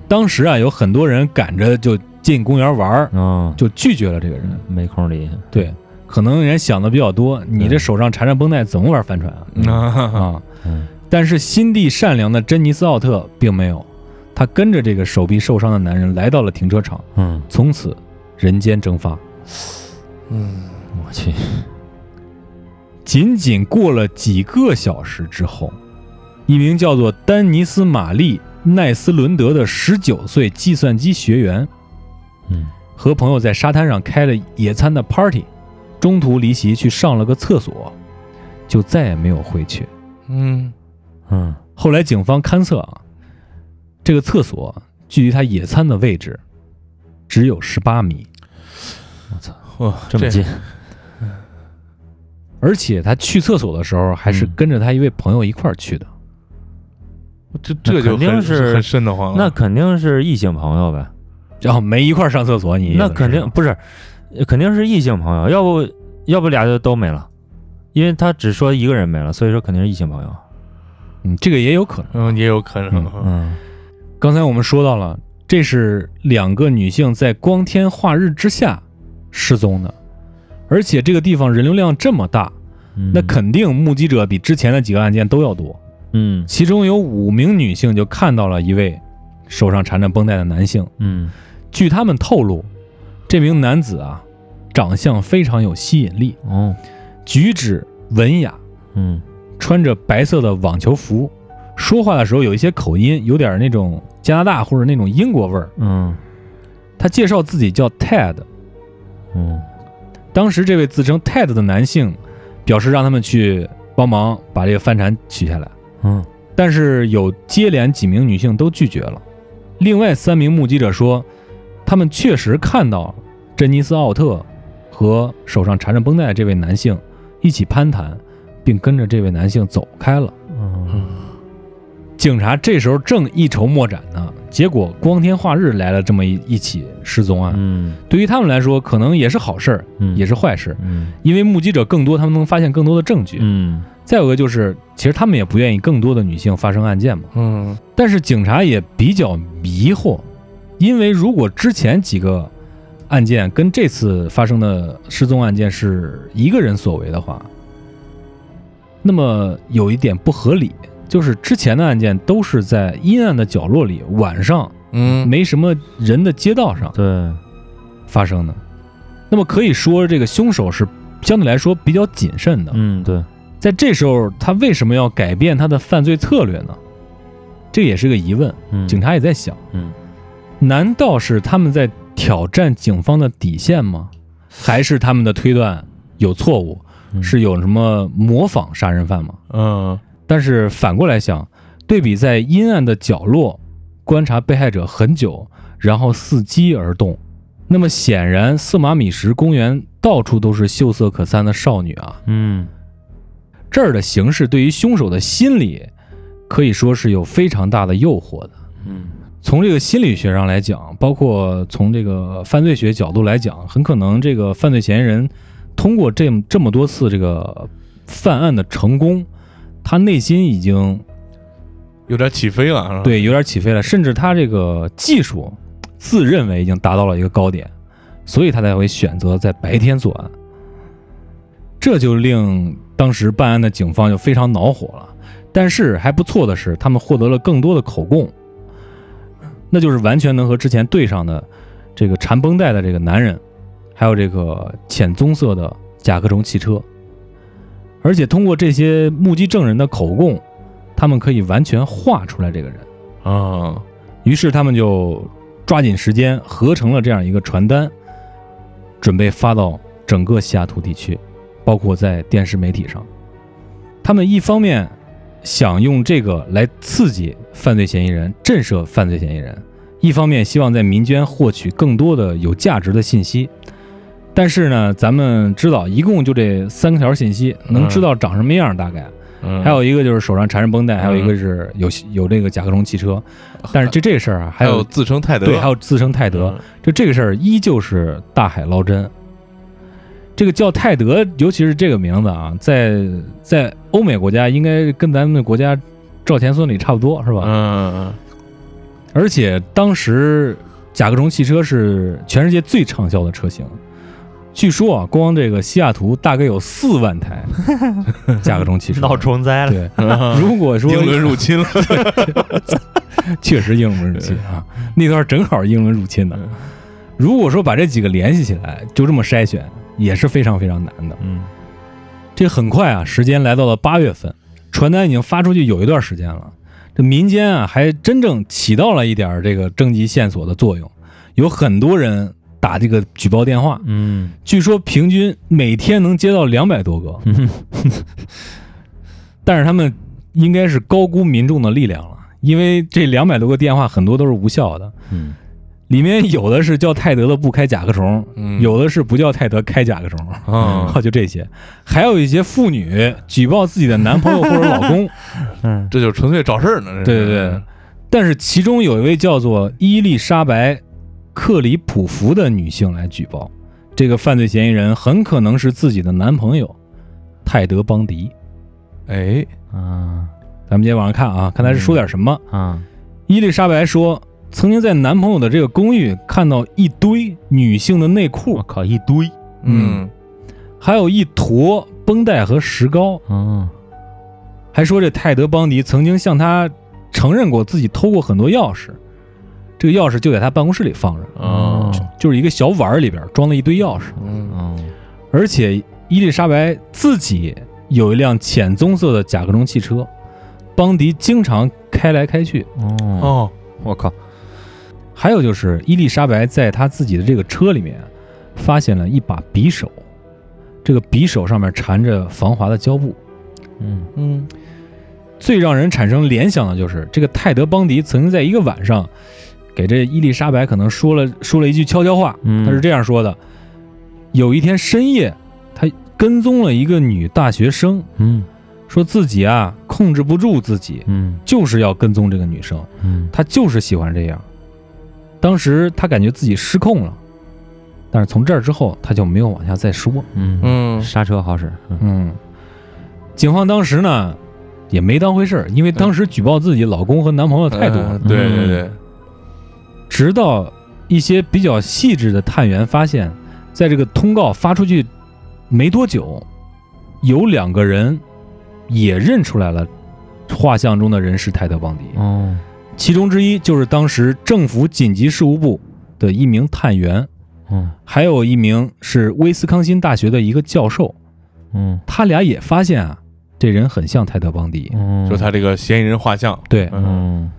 当时啊，有很多人赶着就进公园玩就拒绝了这个人。没空理。对，可能人想的比较多，你这手上缠着绷带，怎么玩帆船啊？啊，*laughs* 啊！嗯。但是心地善良的珍妮斯·奥特并没有，他跟着这个手臂受伤的男人来到了停车场，嗯，从此人间蒸发。嗯。我去，仅仅过了几个小时之后，一名叫做丹尼斯·玛丽·奈斯伦德的十九岁计算机学员，嗯。和朋友在沙滩上开了野餐的 party，中途离席去上了个厕所，就再也没有回去。嗯嗯后来警方勘测啊，这个厕所距离他野餐的位置只有十八米，我操，哇，这么近。而且他去厕所的时候还是嗯跟着他一位朋友一块儿去的。这这就肯定是很瘆得慌了。那肯定是异性朋友呗。然后没一块儿上厕所，你那肯定不是，呃肯定是异性朋友，要不要不俩就都没了，因为他只说一个人没了，所以说肯定是异性朋友。嗯，这个也有可能。嗯，也有可能。嗯嗯刚才我们说到了，这是两个女性在光天化日之下失踪的，而且这个地方人流量这么大，嗯那肯定目击者比之前的几个案件都要多。嗯其中有五名女性就看到了一位手上缠着绷带的男性。嗯据他们透露，这名男子啊，长相非常有吸引力，哦。举止文雅，嗯。穿着白色的网球服，说话的时候有一些口音，有点那种加拿大或者那种英国味儿。嗯。他介绍自己叫 Ted，嗯。当时这位自称 Ted 的男性表示让他们去帮忙把这个帆船取下来，嗯。但是有接连几名女性都拒绝了。另外三名目击者说，他们确实看到珍妮斯·奥特和手上缠着绷带的这位男性一起攀谈，并跟着这位男性走开了。嗯警察这时候正一筹莫展呢，结果光天化日来了这么一一起失踪案，嗯对于他们来说可能也是好事儿，嗯也是坏事，嗯因为目击者更多，他们能发现更多的证据。嗯再有个就是，其实他们也不愿意更多的女性发生案件嘛。嗯但是警察也比较迷惑，因为如果之前几个案件跟这次发生的失踪案件是一个人所为的话，那么有一点不合理，就是之前的案件都是在阴暗的角落里，晚上嗯，没什么人的街道上对发生的。那么可以说，这个凶手是相对来说比较谨慎的。嗯对在这时候，他为什么要改变他的犯罪策略呢？这也是个疑问。嗯警察也在想，嗯难道是他们在挑战警方的底线吗？还是他们的推断有错误？嗯是有什么模仿杀人犯吗？嗯但是反过来想，对比在阴暗的角落观察被害者很久，然后伺机而动，那么显然色马米什公园到处都是秀色可餐的少女啊。嗯这儿的形式对于凶手的心理可以说是有非常大的诱惑的。嗯从这个心理学上来讲，包括从这个犯罪学角度来讲，很可能这个犯罪嫌疑人通过这么这么多次这个犯案的成功，他内心已经有点起飞了，对有点起飞了，甚至他这个技术自认为已经达到了一个高点，所以他才会选择在白天作案。这就令当时办案的警方就非常恼火了。但是还不错的是，他们获得了更多的口供，那就是完全能和之前对上的这个缠绷带的这个男人，还有这个浅棕色的甲壳虫汽车。而且通过这些目击证人的口供，他们可以完全画出来这个人。啊，于是他们就抓紧时间合成了这样一个传单，准备发到整个西雅图地区，包括在电视媒体上。他们一方面想用这个来刺激犯罪嫌疑人、震慑犯罪嫌疑人，一方面希望在民间获取更多的有价值的信息。但是呢，咱们知道，一共就这三条信息，能知道长什么样大概。嗯还有一个就是手上缠着绷带，还有一个是有有这个甲壳虫汽车。但是就这个事儿啊，还有自称泰德，对，还有自称泰德，嗯就这个事儿依旧是大海捞针。这个叫泰德，尤其是这个名字啊，在在欧美国家应该跟咱们的国家赵钱孙李差不多，是吧？嗯而且当时甲壳虫汽车是全世界最畅销的车型，据说啊，光这个西雅图大概有四万台 *laughs* 甲壳虫汽车。闹虫灾了。对，嗯，*laughs* 如果说英伦入侵了，*laughs* 确实英伦入侵啊，那段正好英伦入侵的。如果说把这几个联系起来，就这么筛选，也是非常非常难的。嗯这很快啊，时间来到了八月份，传单已经发出去有一段时间了。这民间啊，还真正起到了一点这个征集线索的作用，有很多人打这个举报电话，嗯据说平均每天能接到两百多个。嗯 *laughs* 但是他们应该是高估民众的力量了，因为这两百多个电话很多都是无效的。嗯里面有的是叫泰德的不开甲壳虫，嗯有的是不叫泰德开甲壳虫，啊，*laughs* 就这些。还有一些妇女举报自己的男朋友或者老公，嗯 *laughs* 这就纯粹找事儿呢。对对对。但是其中有一位叫做伊丽莎白·克里普福的女性来举报，这个犯罪嫌疑人很可能是自己的男朋友泰德·邦迪。哎，啊咱们今天晚上看啊，看他是说点什么。啊伊丽莎白说，曾经在男朋友的这个公寓看到一堆女性的内裤我，靠一堆，嗯。还有一坨绷带和石膏，嗯。还说这泰德·邦迪曾经向他承认过自己偷过很多钥匙，这个钥匙就在他办公室里放着，哦就是一个小碗儿里边装了一堆钥匙，嗯嗯。而且伊丽莎白自己有一辆浅棕色的甲壳虫汽车，邦迪经常开来开去。哦哦，我靠还有就是伊丽莎白在她自己的这个车里面发现了一把匕首，这个匕首上面缠着防滑的胶布。嗯。嗯最让人产生联想的就是这个泰德·邦迪曾经在一个晚上给这伊丽莎白可能说了说了一句悄悄话，嗯。他是这样说的：有一天深夜，他跟踪了一个女大学生，嗯。说自己啊控制不住自己，嗯。就是要跟踪这个女生，嗯。他就是喜欢这样。当时他感觉自己失控了，但是从这儿之后他就没有往下再说。嗯嗯刹车好使，嗯嗯，警方当时呢也没当回事儿，因为当时举报自己老公和男朋友太多了。嗯对对对，直到一些比较细致的探员发现，在这个通告发出去没多久，有两个人也认出来了画像中的人是泰德·邦迪。哦其中之一就是当时政府紧急事务部的一名探员，嗯。还有一名是威斯康辛大学的一个教授。嗯。他俩也发现啊，这人很像泰德·邦迪。嗯，就他这个嫌疑人画像，对，嗯。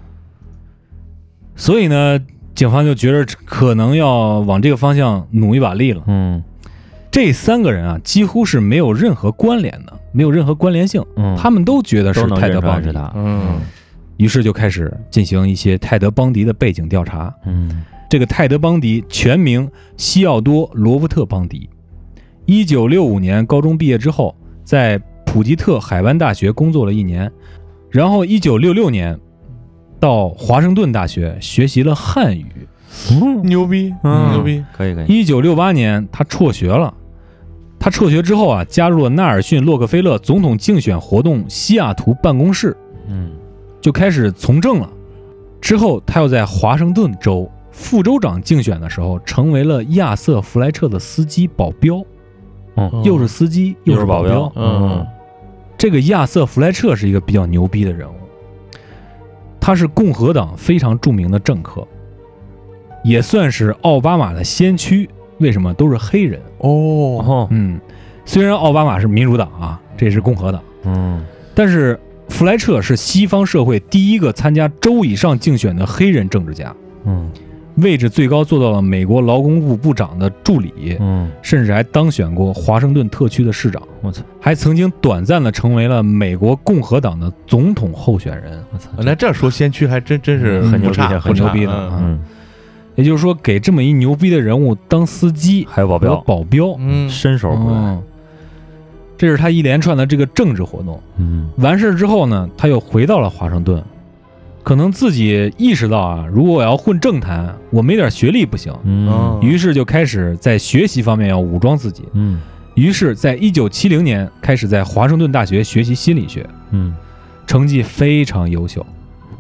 所以呢，警方就觉得可能要往这个方向努一把力了。嗯。这三个人啊，几乎是没有任何关联的，没有任何关联性。嗯，他们都觉得是泰德·邦迪，嗯于是就开始进行一些泰德·邦迪的背景调查。嗯。这个泰德·邦迪全名西奥多·罗伯特·邦迪，一九六五年高中毕业之后，在普吉特海湾大学工作了一年，然后一九六六年到华盛顿大学学习了汉语。牛逼嗯。牛逼，可以可以，一九六八年他辍学了，他辍学之后啊，加入了纳尔逊·洛克菲勒总统竞选活动西雅图办公室，嗯就开始从政了。之后，他又在华盛顿州副州长竞选的时候，成为了亚瑟·弗莱彻的司机保镖，嗯又是司机又是保镖，嗯。这个亚瑟·弗莱彻是一个比较牛逼的人物，他是共和党非常著名的政客，也算是奥巴马的先驱。为什么都是黑人？哦。哦嗯，虽然奥巴马是民主党啊，这是共和党，嗯。但是弗莱彻是西方社会第一个参加州以上竞选的黑人政治家，嗯。位置最高做到了美国劳工部部长的助理，嗯，甚至还当选过华盛顿特区的市长，我操。还曾经短暂的成为了美国共和党的总统候选人。我操，那这说先驱还真真是很牛逼很牛逼的嗯。嗯。也就是说，给这么一牛逼的人物当司机还有保镖，保镖，嗯。伸手不来，嗯这是他一连串的这个政治活动。嗯。完事儿之后呢，他又回到了华盛顿，可能自己意识到啊，如果我要混政坛，我没点学历不行，嗯。于是就开始在学习方面要武装自己。嗯。于是，在一九七零年开始在华盛顿大学学习心理学，嗯。成绩非常优秀，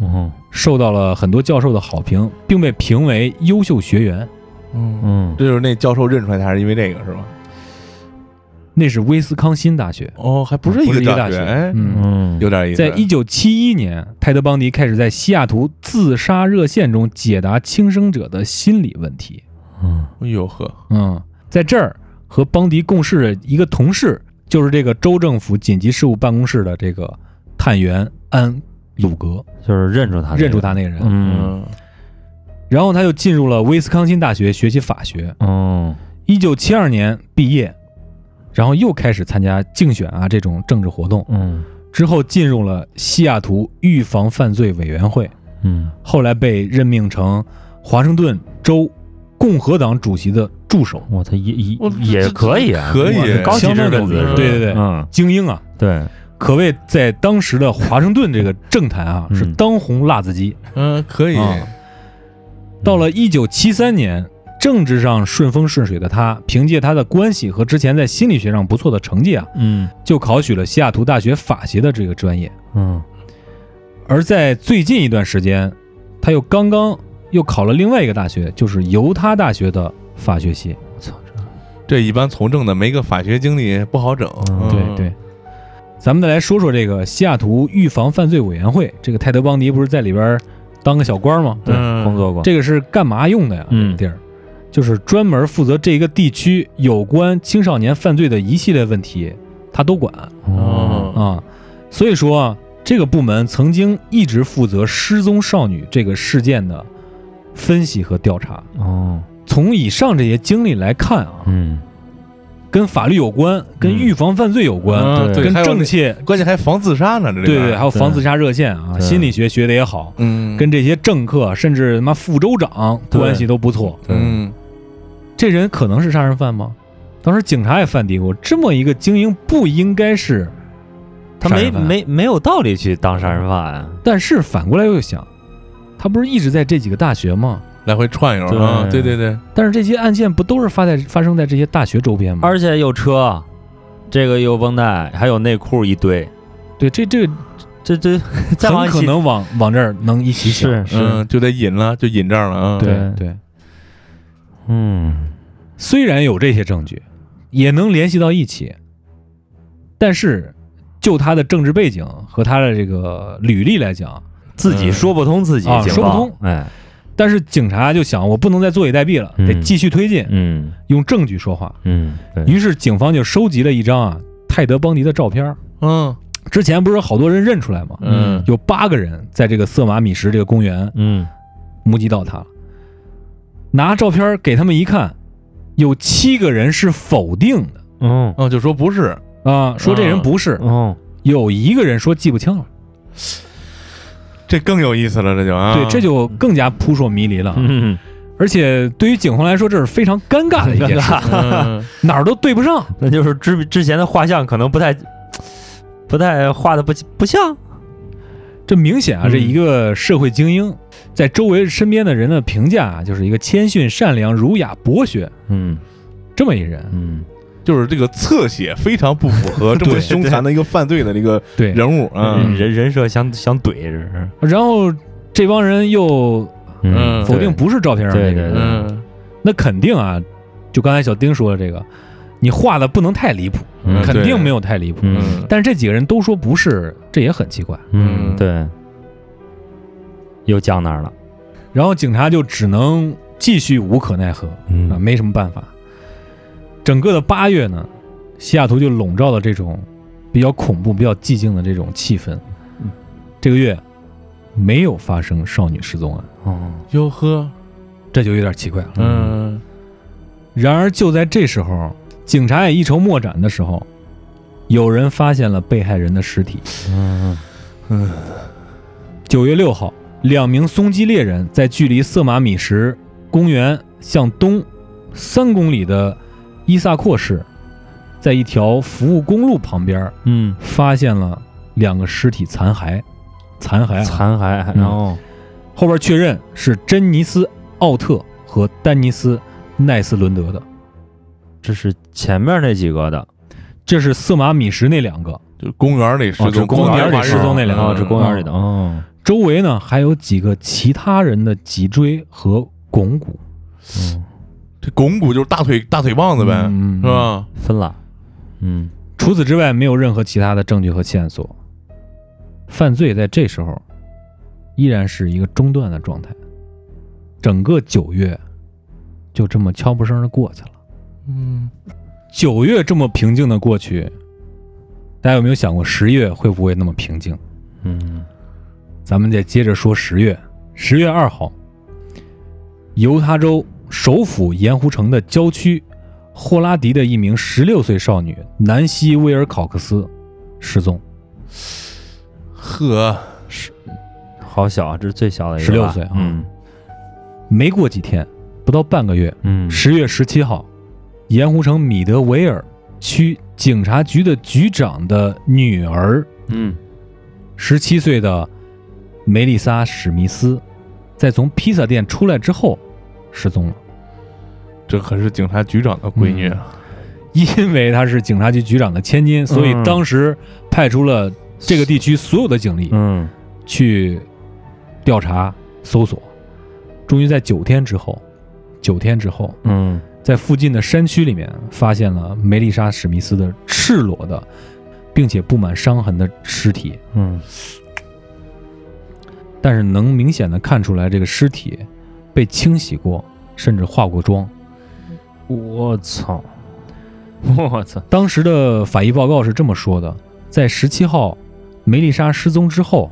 嗯受到了很多教授的好评，并被评为优秀学员。嗯，嗯。这就是那教授认出来他是因为这个是吧？那是威斯康辛大学，哦，还不是一个大学大哎，嗯。嗯，有点意思。在一九七一年，泰德·邦迪开始在西雅图自杀热线中解答轻生者的心理问题。嗯哎呦呵，嗯，在这儿和邦迪共事的一个同事，就是这个州政府紧急事务办公室的这个探员安鲁格，就是认出他，认出他，那个人。嗯然后他就进入了威斯康辛大学学习法学。嗯一九七二年毕业，然后又开始参加竞选啊这种政治活动。嗯。之后进入了西雅图预防犯罪委员会，嗯。后来被任命成华盛顿州共和党主席的助手，我他，也我也也可以啊，可以高级相当知识分子是吧，牛逼对对对嗯，精英啊，对，可谓在当时的华盛顿这个政坛啊嗯。是当红辣子鸡。嗯，可以，啊。到了一九七三年，政治上顺风顺水的他，凭借他的关系和之前在心理学上不错的成绩啊，嗯就考取了西雅图大学法协的这个专业。嗯而在最近一段时间，他又刚刚又考了另外一个大学，就是犹他大学的法学系。操这一般从政的没个法学经历不好整。嗯对对，咱们再来说说这个西雅图预防犯罪委员会，这个泰德·邦迪不是在里边当个小官吗？对，嗯工作过，这个是干嘛用的呀？嗯这个地儿就是专门负责这个地区有关青少年犯罪的一系列问题，他都管哦，啊。所以说啊，这个部门曾经一直负责失踪少女这个事件的分析和调查。哦，从以上这些经历来看啊，嗯，跟法律有关，跟预防犯罪有关，跟嗯对还有正确，关键还防自杀呢，这里边对对，还有防自杀热线啊，心理学学的也好，嗯，跟这些政客甚至他妈副州长关系都不错。嗯这人可能是杀人犯吗？当时警察也犯嘀咕，这么一个精英不应该是他没没没有道理去当杀人犯啊，但是反过来又想，他不是一直在这几个大学吗？来回串悠啊，对对对对，但是这些案件不都是发在发生在这些大学周边吗？而且有车，这个有绷带，还有内裤一堆，对，这这这这再往很可能往往这儿能一起想。是是，嗯，就得引了，就引这儿了啊，对对对，嗯虽然有这些证据，也能联系到一起，但是就他的政治背景和他的这个履历来讲，自己说不通自己啊说不通，哎，但是警察就想，我不能再坐以待毙了，嗯。得继续推进，嗯。用证据说话。嗯，于是警方就收集了一张啊泰德·邦迪的照片。嗯。之前不是好多人认出来吗？嗯。有八个人在这个瑟马米什这个公园嗯。目击到他。了。拿照片给他们一看，有七个人是否定的。嗯哦，就说不是，啊，说这人不是。嗯，有一个人说记不清了，这更有意思了，这就啊，对，这就更加扑朔迷离了。嗯，而且对于警方来说，这是非常尴尬的一件事，嗯。哪儿都对不上。那就是之之前的画像可能不太不太画的不不像，这明显啊，嗯。这一个社会精英，在周围身边的人的评价啊，就是一个谦逊、善良、儒雅、博学嗯。这么一人。嗯就是这个侧写非常不符合 *laughs* 这么凶残的一个犯罪的那个对，人物啊，人人人设想想怼，这是，然后这帮人又嗯否定不是照片上那个人，嗯那肯定啊，就刚才小丁说的这个，你画的不能太离谱，嗯肯定没有太离谱。但是这几个人都说不是，这也很奇怪。嗯对，又僵那儿了，然后警察就只能继续无可奈何没什么办法。整个的八月呢，西雅图就笼罩了这种比较恐怖、比较寂静的这种气氛。这个月没有发生少女失踪案，哦，哟呵，这就有点奇怪了。嗯然而就在这时候，警察也一筹莫展的时候，有人发现了被害人的尸体。嗯嗯九月六号，两名松鸡猎人在距离色马米什公园向东三公里的伊萨阔市，在一条服务公路旁边嗯，发现了两个尸体残骸，残骸啊，残骸，嗯。然后后边确认是珍妮斯·奥特和丹尼斯·奈斯伦德的，这是前面那几个的，这是色马米什那两个，就公园里失踪，公园里失踪那两个哦，这公园里嗯。的，哦，周围呢还有几个其他人的脊椎和肱骨，嗯，这肱骨就是大腿大腿棒子呗，嗯是？吧？分了，嗯除此之外，没有任何其他的证据和线索。犯罪在这时候依然是一个中断的状态。整个九月就这么悄不声的过去了。嗯，九月这么平静的过去，大家有没有想过十月会不会那么平静？嗯咱们再接着说十月。十月二号，犹他州首府盐湖城的郊区，霍拉迪的一名十六岁少女南希·威尔考克斯失踪。呵，好小啊，这是最小的一个吧，16岁啊嗯。没过几天，不到半个月，嗯。十月十七号，盐湖城米德维尔区警察局的局长的女儿，嗯。十七岁的梅丽莎·史密斯，在从披萨店出来之后失踪了。这可是警察局长的闺女啊！因为她是警察局局长的千金，所以嗯当时派出了这个地区所有的警力嗯去调查搜索。终于在九天之后，九天之后，嗯在附近的山区里面发现了梅丽莎·史密斯的赤裸的，并且布满伤痕的尸体。嗯但是能明显的看出来，这个尸体被清洗过，甚至化过妆。我操！我操！当时的法医报告是这么说的：在十七号梅丽莎失踪之后，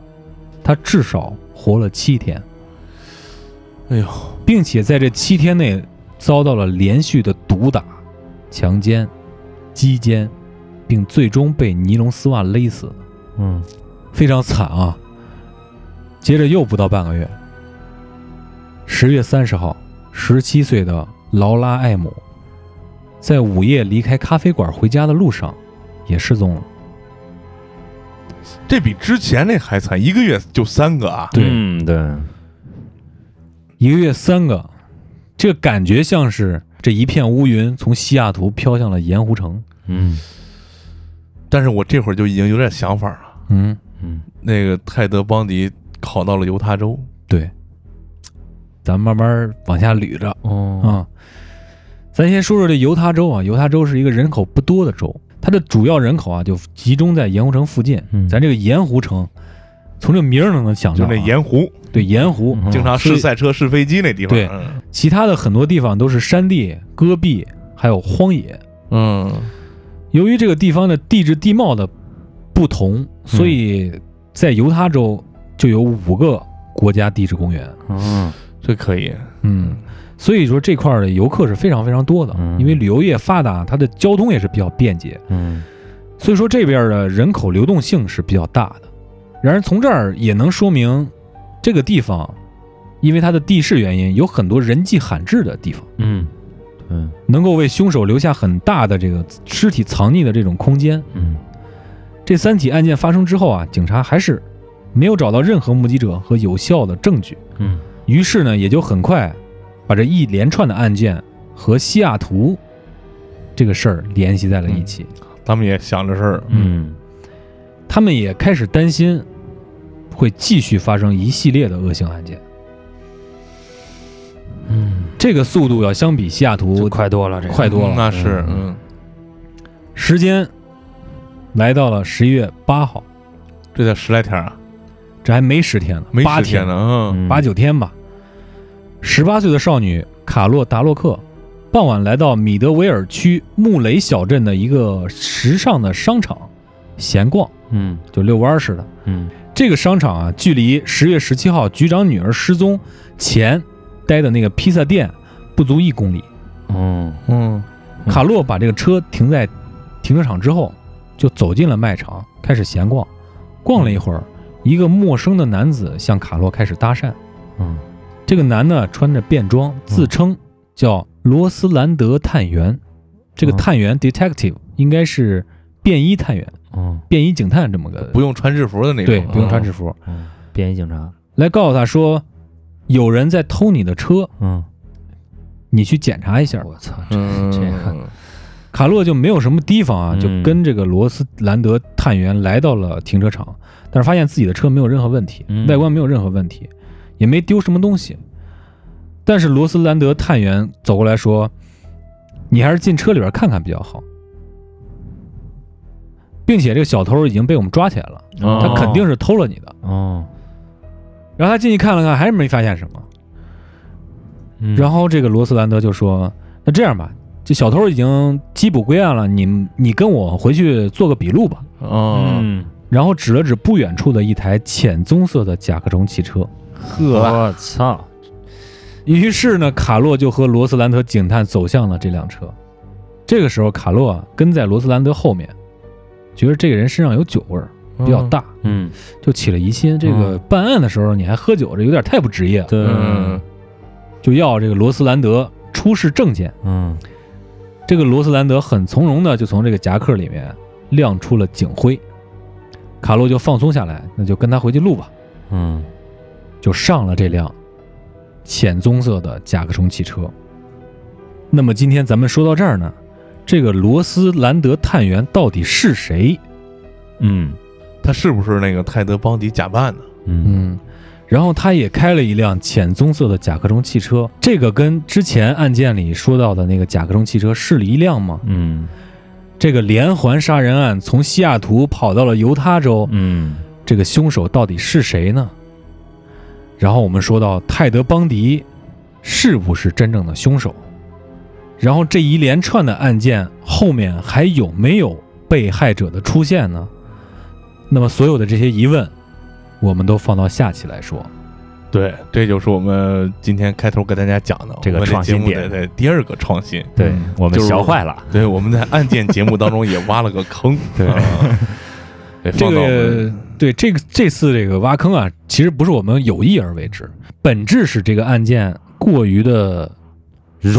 她至少活了七天，哎呦，并且在这七天内遭到了连续的毒打、强奸、击奸，并最终被尼龙丝袜勒死，嗯非常惨啊！接着又不到半个月，十月三十号，十七岁的劳拉·艾姆在午夜离开咖啡馆回家的路上也失踪了。这比之前那还惨，一个月就三个啊！对嗯对，一个月三个，这个感觉像是这一片乌云从西雅图飘向了盐湖城。嗯但是我这会儿就已经有点想法了。嗯，嗯那个泰德·邦迪考到了犹他州，对，咱慢慢往下捋着哦啊。咱先说说这犹他州啊，犹他州是一个人口不多的州，它的主要人口啊就集中在盐湖城附近。嗯咱这个盐湖城，从这名儿能能想就到、啊，那盐湖，对盐湖，嗯经常试赛车、试飞机那地方。对嗯其他的很多地方都是山地、戈壁，还有荒野。嗯由于这个地方的地质地貌的不同，所以在犹他州就有五个国家地质公园。嗯这可以。嗯，所以说这块儿的游客是非常非常多的，嗯因为旅游业发达，它的交通也是比较便捷，嗯所以说这边的人口流动性是比较大的。然而从这儿也能说明，这个地方因为它的地势原因，有很多人迹罕至的地方。嗯嗯能够为凶手留下很大的这个尸体藏匿的这种空间。嗯这三起案件发生之后啊，警察还是没有找到任何目击者和有效的证据，嗯于是呢，也就很快把这一连串的案件和西雅图这个事儿联系在了一起。他们也想着事儿。嗯他们也开始担心会继续发生一系列的恶性案件。嗯，这个速度要相比西雅图快多了，这个快多了那是嗯嗯，时间来到了十一月八号，这才十来天啊，这还没十天呢，没十天呢。八九天吧。十八岁的少女卡洛达洛克，傍晚来到米德维尔区穆雷小镇的一个时尚的商场闲逛，嗯就遛弯儿似的。嗯这个商场啊，距离十月十七号局长女儿失踪前待的那个披萨店不足一公里。嗯嗯卡洛把这个车停在停车场之后，就走进了卖场，开始闲逛。逛了一会儿，一个陌生的男子向卡洛开始搭讪。嗯这个男的穿着便装，自称叫罗斯兰德探员。这个嗯探员 detective 应该是便衣探员、嗯。便衣警探这么个，不用穿制服的那种。对，不用穿制服。嗯，便衣警察，来告诉他说有人在偷你的车，嗯，你去检查一下。我操，这，这个卡洛就没有什么提防啊，嗯。就跟这个罗斯兰德探员来到了停车场，但是发现自己的车没有任何问题，嗯。外观没有任何问题，也没丢什么东西。但是罗斯兰德探员走过来说：“你还是进车里边看看比较好。”并且这个小偷已经被我们抓起来了，哦他肯定是偷了你的。哦，然后他进去看了看，还是没发现什么。嗯然后这个罗斯兰德就说：“那这样吧，这小偷已经缉捕归案了，你你跟我回去做个笔录吧。哦，嗯，”然后指了指不远处的一台浅棕色的甲壳虫汽车。我操，于是呢，卡洛就和罗斯兰德警探走向了这辆车。这个时候，卡洛啊跟在罗斯兰德后面，觉得这个人身上有酒味儿，比较大，嗯，就起了疑心。这个办案的时候你还喝酒，这有点太不职业了。就要这个罗斯兰德出示证件。嗯。这个罗斯兰德很从容的就从这个夹克里面亮出了警徽，卡洛就放松下来，那就跟他回去录吧，嗯就上了这辆浅棕色的甲壳虫汽车。那么今天咱们说到这儿呢，这个罗斯兰德探员到底是谁？嗯他是不是那个泰德邦迪假扮的？嗯嗯，然后他也开了一辆浅棕色的甲壳虫汽车，这个跟之前案件里说到的那个甲壳虫汽车是一辆吗？嗯这个连环杀人案从西雅图跑到了犹他州，嗯这个凶手到底是谁呢？然后我们说到泰德·邦迪是不是真正的凶手？然后这一连串的案件后面还有没有被害者的出现呢？那么所有的这些疑问，我们都放到下期来说。对，这就是我们今天开头跟大家讲的这个创新点的对第二个创新。对嗯我们就是学坏了。对，我们在案件节目当中也挖了个坑。对 *laughs* 啊对这放到我个们对这个这次这个挖坑啊，其实不是我们有意而为之，本质是这个案件过于的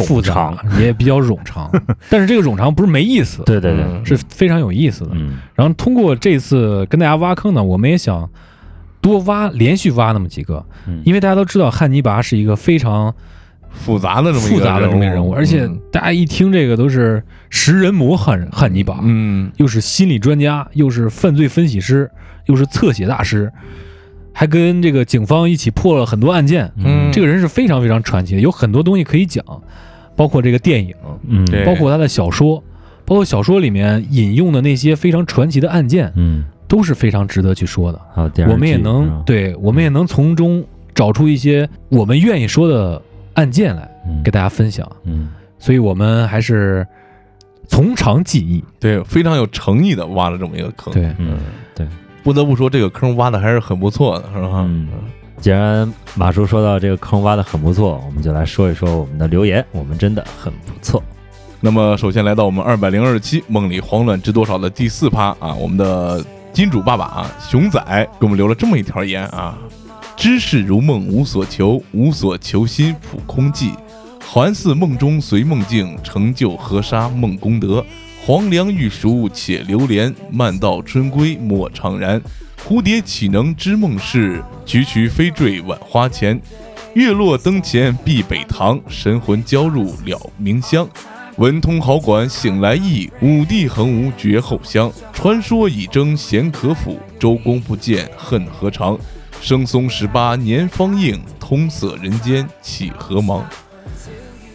复冗长，也比较冗长。*laughs* 但是这个冗长不是没意思，对对对，嗯是非常有意思的。嗯然后通过这次跟大家挖坑呢，我们也想多挖，连续挖那么几个，嗯因为大家都知道汉尼拔是一个非常复杂的这么一个复杂的这么一个人物，而且嗯大家一听这个都是食人魔汉汉尼拔，嗯又是心理专家，又是犯罪分析师，又是侧写大师，还跟这个警方一起破了很多案件。嗯这个人是非常非常传奇的，有很多东西可以讲，包括这个电影，嗯对包括他的小说，包括小说里面引用的那些非常传奇的案件，嗯，都是非常值得去说的。我们也能对，我们也能从中找出一些我们愿意说的案件来嗯给大家分享。嗯所以我们还是从长计议。对，非常有诚意的挖了这么一个坑。对，嗯对，不得不说这个坑挖的还是很不错的，是吧？嗯既然马叔说到这个坑挖的很不错，我们就来说一说我们的留言，我们真的很不错。那么首先来到我们二百零二期《梦里慌乱知多少》的第四趴啊，我们的金主爸爸啊，熊仔给我们留了这么一条言啊：知事如梦无所求，无所求心普空寂，还似梦中随梦境，成就河沙梦功德。黄粱欲熟且流连，漫道春归莫怅然。蝴蝶岂能知梦事？蕖蕖飞坠晚花前。月落灯前闭北堂，神魂交入了冥乡。文通好馆醒来意，武帝横无绝后香。传说已征贤可辅，周公不见恨何长？生松十八年方应，通塞人间岂何忙？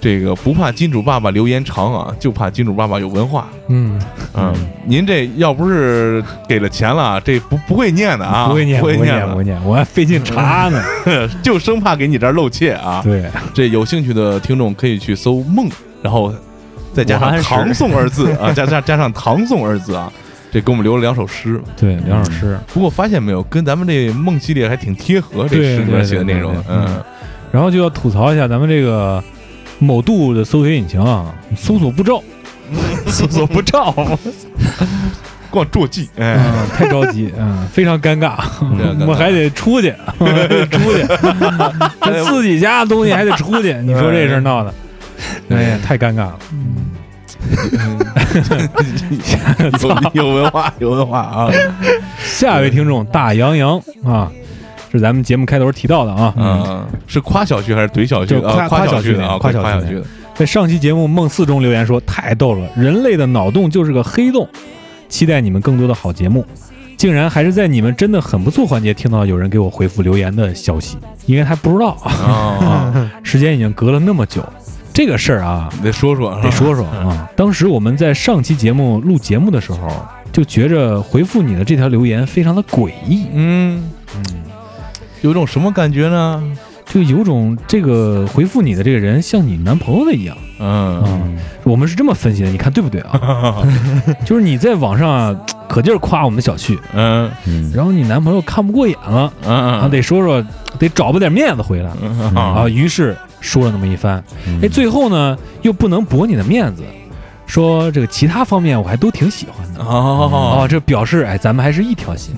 这个不怕金主爸爸留言长啊，就怕金主爸爸有文化。嗯，嗯，您这要不是给了钱了，这不不会念的啊，不会念，不会念，不会，念，我还费劲查呢。*laughs* 就生怕给你这儿露怯啊。*laughs* 对，这有兴趣的听众可以去搜“梦”，然后再加上“我还是唐宋”二字啊，加 *laughs* 加加上“唐宋”二字啊，这给我们留了两首诗。对，两首诗。不过发现没有，跟咱们这梦系列还挺贴合，这诗里面写的内容嗯，然后就要吐槽一下咱们这个某度的搜索引擎啊，搜索步骤，*laughs* 搜索不着，光做记，哎，嗯，太着急，嗯，非常尴尬，我还得出去，还 *laughs* 得出去，自己家的东西还得出去，你说这事闹的，哎。呀，太尴尬了。*laughs* 有有文化，有文化啊。下一位听众大洋洋啊，是咱们节目开头提到的啊，嗯，是夸小旭还是怼小旭就夸啊？夸夸小旭旭的啊，夸小旭夸小旭的。在上期节目《梦四》中留言说太逗了，人类的脑洞就是个黑洞，期待你们更多的好节目。竟然还是在你们真的很不错环节听到有人给我回复留言的消息，因为还不知道啊，啊，时间已经隔了那么久，这个事儿啊，得说说，得说说 *laughs* 啊。当时我们在上期节目录节目的时候，就觉着回复你的这条留言非常的诡异，嗯，嗯，有种什么感觉呢？就有种这个回复你的这个人像你男朋友的一样。嗯，嗯，我们是这么分析的，你看对不对啊？*laughs* 就是你在网上啊，可劲儿夸我们的小旭，嗯嗯然后你男朋友看不过眼了，嗯啊，得说说，得找不点面子回来嗯啊。于是说了那么一番，嗯哎，最后呢又不能驳你的面子，说这个其他方面我还都挺喜欢的。哦哦，这表示哎，咱们还是一条心。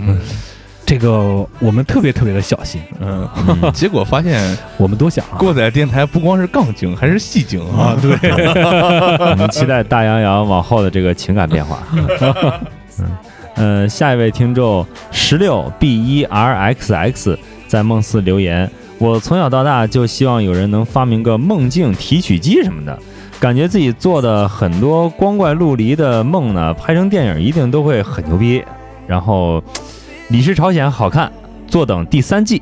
嗯这个我们特别特别的小心，嗯，*laughs* 结果发现我们多想啊。过载电台不光是杠精，还是戏精啊！对，*laughs* 我们期待大洋洋往后的这个情感变化。*laughs* 嗯，呃，下一位听众十六 B 一 R X X 在梦四留言：我从小到大就希望有人能发明个梦境提取机什么的，感觉自己做的很多光怪陆离的梦呢，拍成电影一定都会很牛逼。然后，《李氏朝鲜》好看，坐等第三季，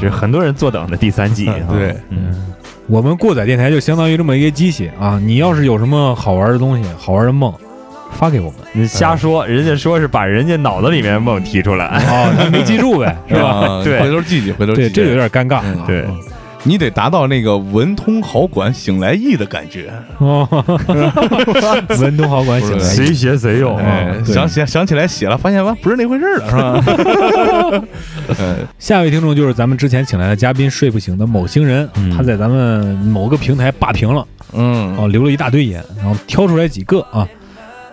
这是很多人坐等的第三季。啊 *laughs* 对，嗯，我们过载电台就相当于这么一个机器啊！你要是有什么好玩的东西、好玩的梦，发给我们你瞎说，人家说是把人家脑子里面的梦提出来。哦，你没记住呗，是吧？啊 *laughs* 对回头记记，回头记对，这有点尴尬。嗯对，你得达到那个文通好管醒来意的感觉。哦，文通好管 *laughs* 醒来谁学谁用啊。哎，对想想想起来写了，发现完不是那回事儿了，是吧？*laughs* 嗯下一位听众就是咱们之前请来的嘉宾睡不醒的某星人，嗯他在咱们某个平台霸屏了，嗯哦，留了一大堆言，然后挑出来几个啊。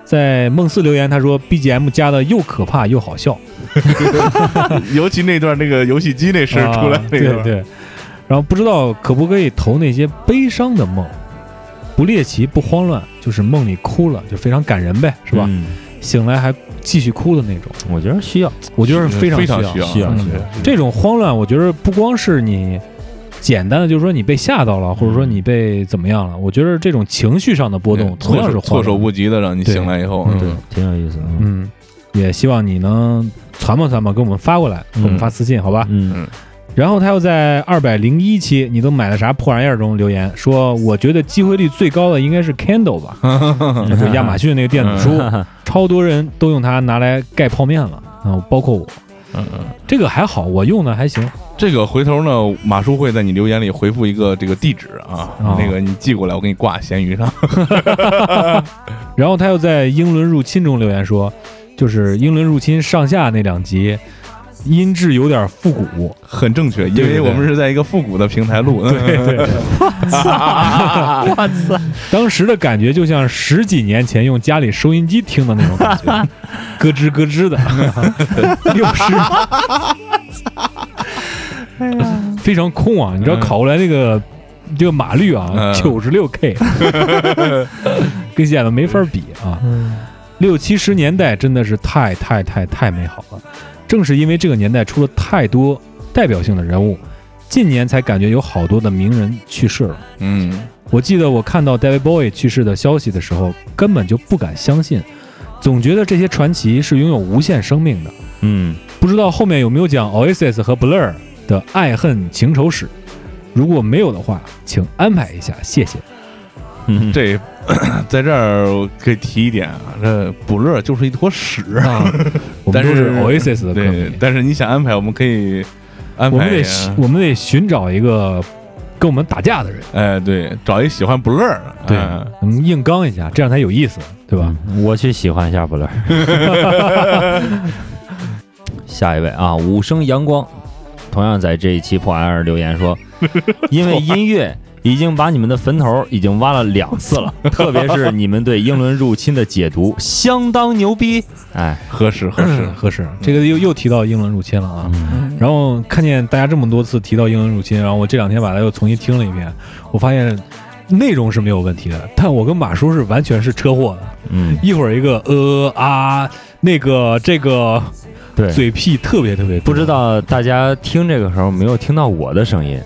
在梦四留言，他说 BGM 加的又可怕又好笑，*laughs* 尤其那段那个游戏机那事儿出来啊那个，对对。然后不知道可不可以投那些悲伤的梦，不猎奇不慌乱，就是梦里哭了就非常感人呗，是吧？嗯。醒来还继续哭的那种，我觉得需要。我觉得是非常需需要嗯需要需要这种慌乱，我觉得不光是你简单的，就是说你被吓到了，或者说你被怎么样了，我觉得这种情绪上的波动同样是措手。不及的，让你醒来以后，嗯。对，挺有意思的。嗯，也希望你能传吧传吧，给我们发过来，给我们发私信，好吧？嗯然后他又在二百零一期你都买了啥破玩意儿中留言说，我觉得机会率最高的应该是 Kindle 吧，*laughs* 就亚马逊那个电子书，超多人都用它拿来盖泡面了，啊，包括我。嗯嗯。这个还好，我用的还行。这个回头呢，马叔会在你留言里回复一个这个地址啊，哦那个你寄过来，我给你挂闲鱼上。*laughs* 然后他又在英伦入侵中留言说，就是英伦入侵上下那两集，音质有点复古。很正确，因为我们是在一个复古的平台录。对对对，我操！当时的感觉就像十几年前用家里收音机听的那种感觉，咯吱咯吱的，六十，非常空啊！你知道嗯拷过来那个这个码率啊，嗯九十六 K，*laughs* 跟现在没法比啊。六七十年代真的是太太太太美好了，正是因为这个年代出了太多代表性的人物，近年才感觉有好多的名人去世了。嗯，我记得我看到 David Bowie 去世的消息的时候，根本就不敢相信，总觉得这些传奇是拥有无限生命的。嗯，不知道后面有没有讲 Oasis 和 Blur 的爱恨情仇史？如果没有的话，请安排一下，谢谢。嗯这 *clears throat* 在这儿可以提一点啊，这补乐就是一坨屎啊。*laughs* 我们但是都是 Oasis 的歌对迷，，但是你想安排，我们可以安排我们得。我们得寻找一个跟我们打架的人，哎，对，找一喜欢不乐儿的，对我们硬刚一下，这样才有意思，对吧？嗯我去喜欢一下不勒。*laughs* 下一位啊，五生阳光，同样在这一期破玩意儿留言说，*laughs* 因为音乐已经把你们的坟头已经挖了两次了，*laughs* 特别是你们对英伦入侵的解读相当牛逼。哎，合适合适。*coughs* 合适。这个又又提到英伦入侵了啊。嗯然后看见大家这么多次提到英伦入侵，然后我这两天把它又重新听了一遍，我发现内容是没有问题的，但我跟马叔是完全是车祸的，嗯，一会儿一个呃啊，那个这个对，嘴屁特别特别多，不知道大家听这个时候没有听到我的声音。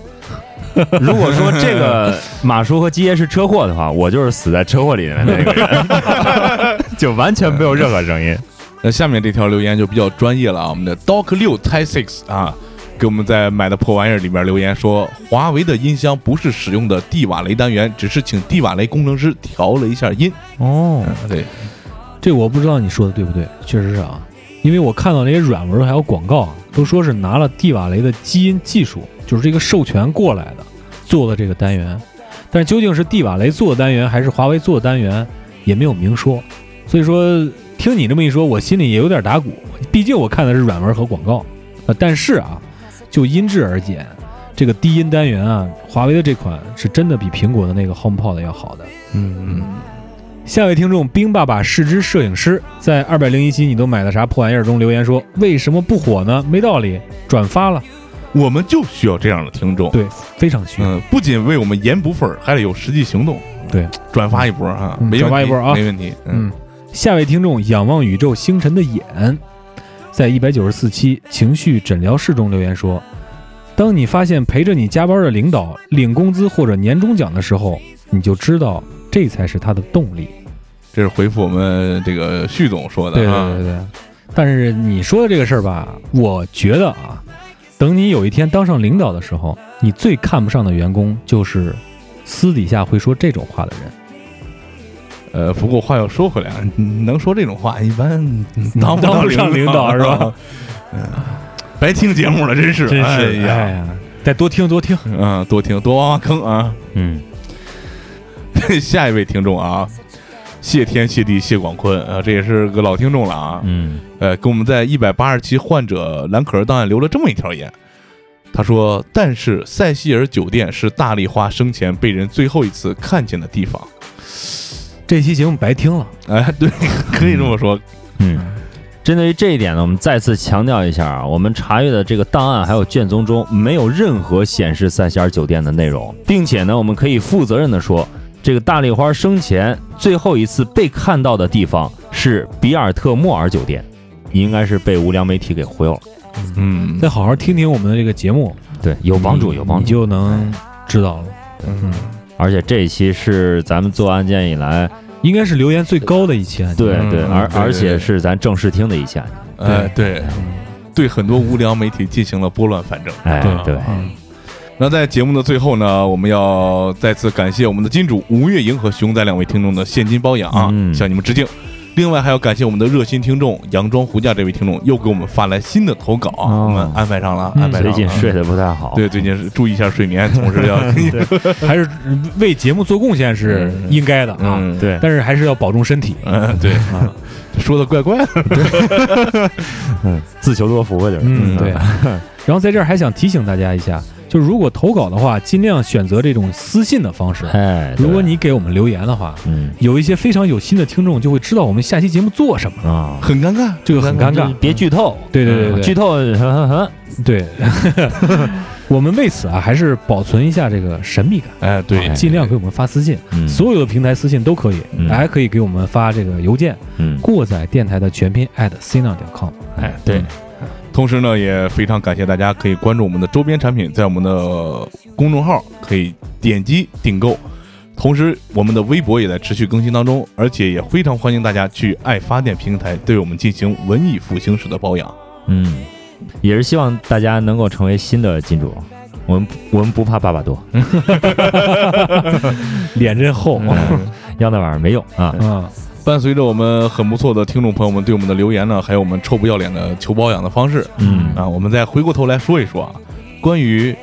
*laughs* 如果说这个 *laughs* 马叔和基爷是车祸的话，我就是死在车祸里面的那个人，*laughs* 就完全没有任何声音。那下面这条留言就比较专业了啊，我们的 Doc 六 Ty Six 啊，给我们在买的破玩意儿里面留言说，华为的音箱不是使用的蒂瓦雷单元，只是请蒂瓦雷工程师调了一下音。哦，嗯对，这我不知道你说的对不对，确实是啊，因为我看到那些软文还有广告，都说是拿了蒂瓦雷的基因技术，就是这个授权过来的做的这个单元，但是究竟是蒂瓦雷做的单元还是华为做的单元，也没有明说。所以说，听你这么一说，我心里也有点打鼓，毕竟我看的是软文和广告，呃，但是啊，就音质而言，这个低音单元啊，华为的这款是真的比苹果的那个 HomePod 要好的。嗯下位听众冰爸爸是只摄影师，在二百零一期你都买了啥破玩意儿中留言说为什么不火呢？没道理，转发了，我们就需要这样的听众。对，非常需要。嗯，不仅为我们言不分儿，还得有实际行动。对，转发一波啊，嗯没转发一波啊没问题。嗯，嗯，下位听众仰望宇宙星辰的眼，在一百九十四期情绪诊疗室中留言说：“当你发现陪着你加班的领导领工资或者年终奖的时候，你就知道这才是他的动力。这是回复我们这个旭总说”的对对啊。对对。但是你说的这个事儿吧，我觉得啊，等你有一天当上领导的时候，你最看不上的员工就是私底下会说这种话的人。呃，不过话又说回来啊，能说这种话，一般 *laughs* 当不当不上领导是吧？嗯，白听节目了，真是，真是，哎哎呀，呀，再多听多听。嗯，多听多挖挖坑啊。嗯，*laughs* 下一位听众啊，谢天谢地谢广坤啊，这也是个老听众了啊。嗯，呃，给我们在一百八十期患者蓝可儿档案留了这么一条言，他说：“但是塞西尔酒店是大丽花生前被人最后一次看见的地方。这期节目白听了。”哎，对，*laughs* 可以这么说。嗯，针对于这一点呢，我们再次强调一下啊，我们查阅的这个档案还有卷宗中没有任何显示塞西尔酒店的内容，并且呢，我们可以负责任的说，这个大丽花生前最后一次被看到的地方是比尔特莫尔酒店，你应该是被无良媒体给忽悠了。嗯，再好好听听我们的这个节目，对，有帮助，有帮助你。就能知道了。嗯，而且这一期是咱们做案件以来，应该是留言最高的一期案件。对对，而而且是咱正式听的一期案件。哎，对，对很多无良媒体进行了拨乱反正。哎，对对，嗯，那在节目的最后呢，我们要再次感谢我们的金主吴月莹和熊仔两位听众的现金包养啊，嗯向你们致敬。另外还要感谢我们的热心听众杨庄胡家这位听众，又给我们发来新的投稿我们安排上了，嗯安排上了。最近睡得不太好。对，最近是注意一下睡眠，同时要 *laughs* 还是为节目做贡献是应该的啊，嗯对，但是还是要保重身体。嗯对，说的怪怪的。*laughs* 嗯，自求多福吧，就是。嗯，对。*laughs* 然后在这儿还想提醒大家一下，就是如果投稿的话，尽量选择这种私信的方式。哎，如果你给我们留言的话，嗯。有一些非常有心的听众就会知道我们下期节目做什么，啊，很尴尬，这个很尴尬。别剧透。对对对对。剧透，呵呵呵。对，*laughs* 我们为此啊，还是保存一下这个神秘感，哎，对，哎。尽量给我们发私信，嗯。所有的平台私信都可以，嗯。还可以给我们发这个邮件，嗯，过载电台的全拼 at c n o 点 com。哎，对，同时呢，也非常感谢大家可以关注我们的周边产品，在我们的公众号可以点击订购。同时，我们的微博也在持续更新当中，而且也非常欢迎大家去爱发电平台对我们进行文艺复兴式的保养。嗯，也是希望大家能够成为新的金主。我们我们不怕爸爸多，*laughs* 脸真厚，*laughs* 要那玩意儿没用啊。嗯，伴随着我们很不错的听众朋友们对我们的留言呢，还有我们臭不要脸的求包养的方式嗯。啊，我们再回过头来说一说啊，关于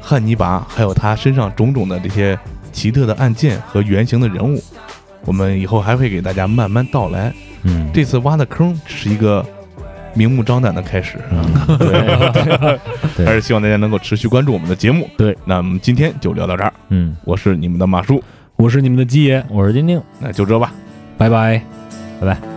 汉尼拔还有他身上种种的这些奇特的案件和原型的人物，我们以后还会给大家慢慢道来。嗯，这次挖的坑只是一个明目张胆的开始，嗯 *laughs* 对，*laughs* 对。还是希望大家能够持续关注我们的节目。对，那我们今天就聊到这儿，嗯，我是你们的马叔，我是你们的鸡爷，我是丁丁，那就这吧。拜拜。拜拜。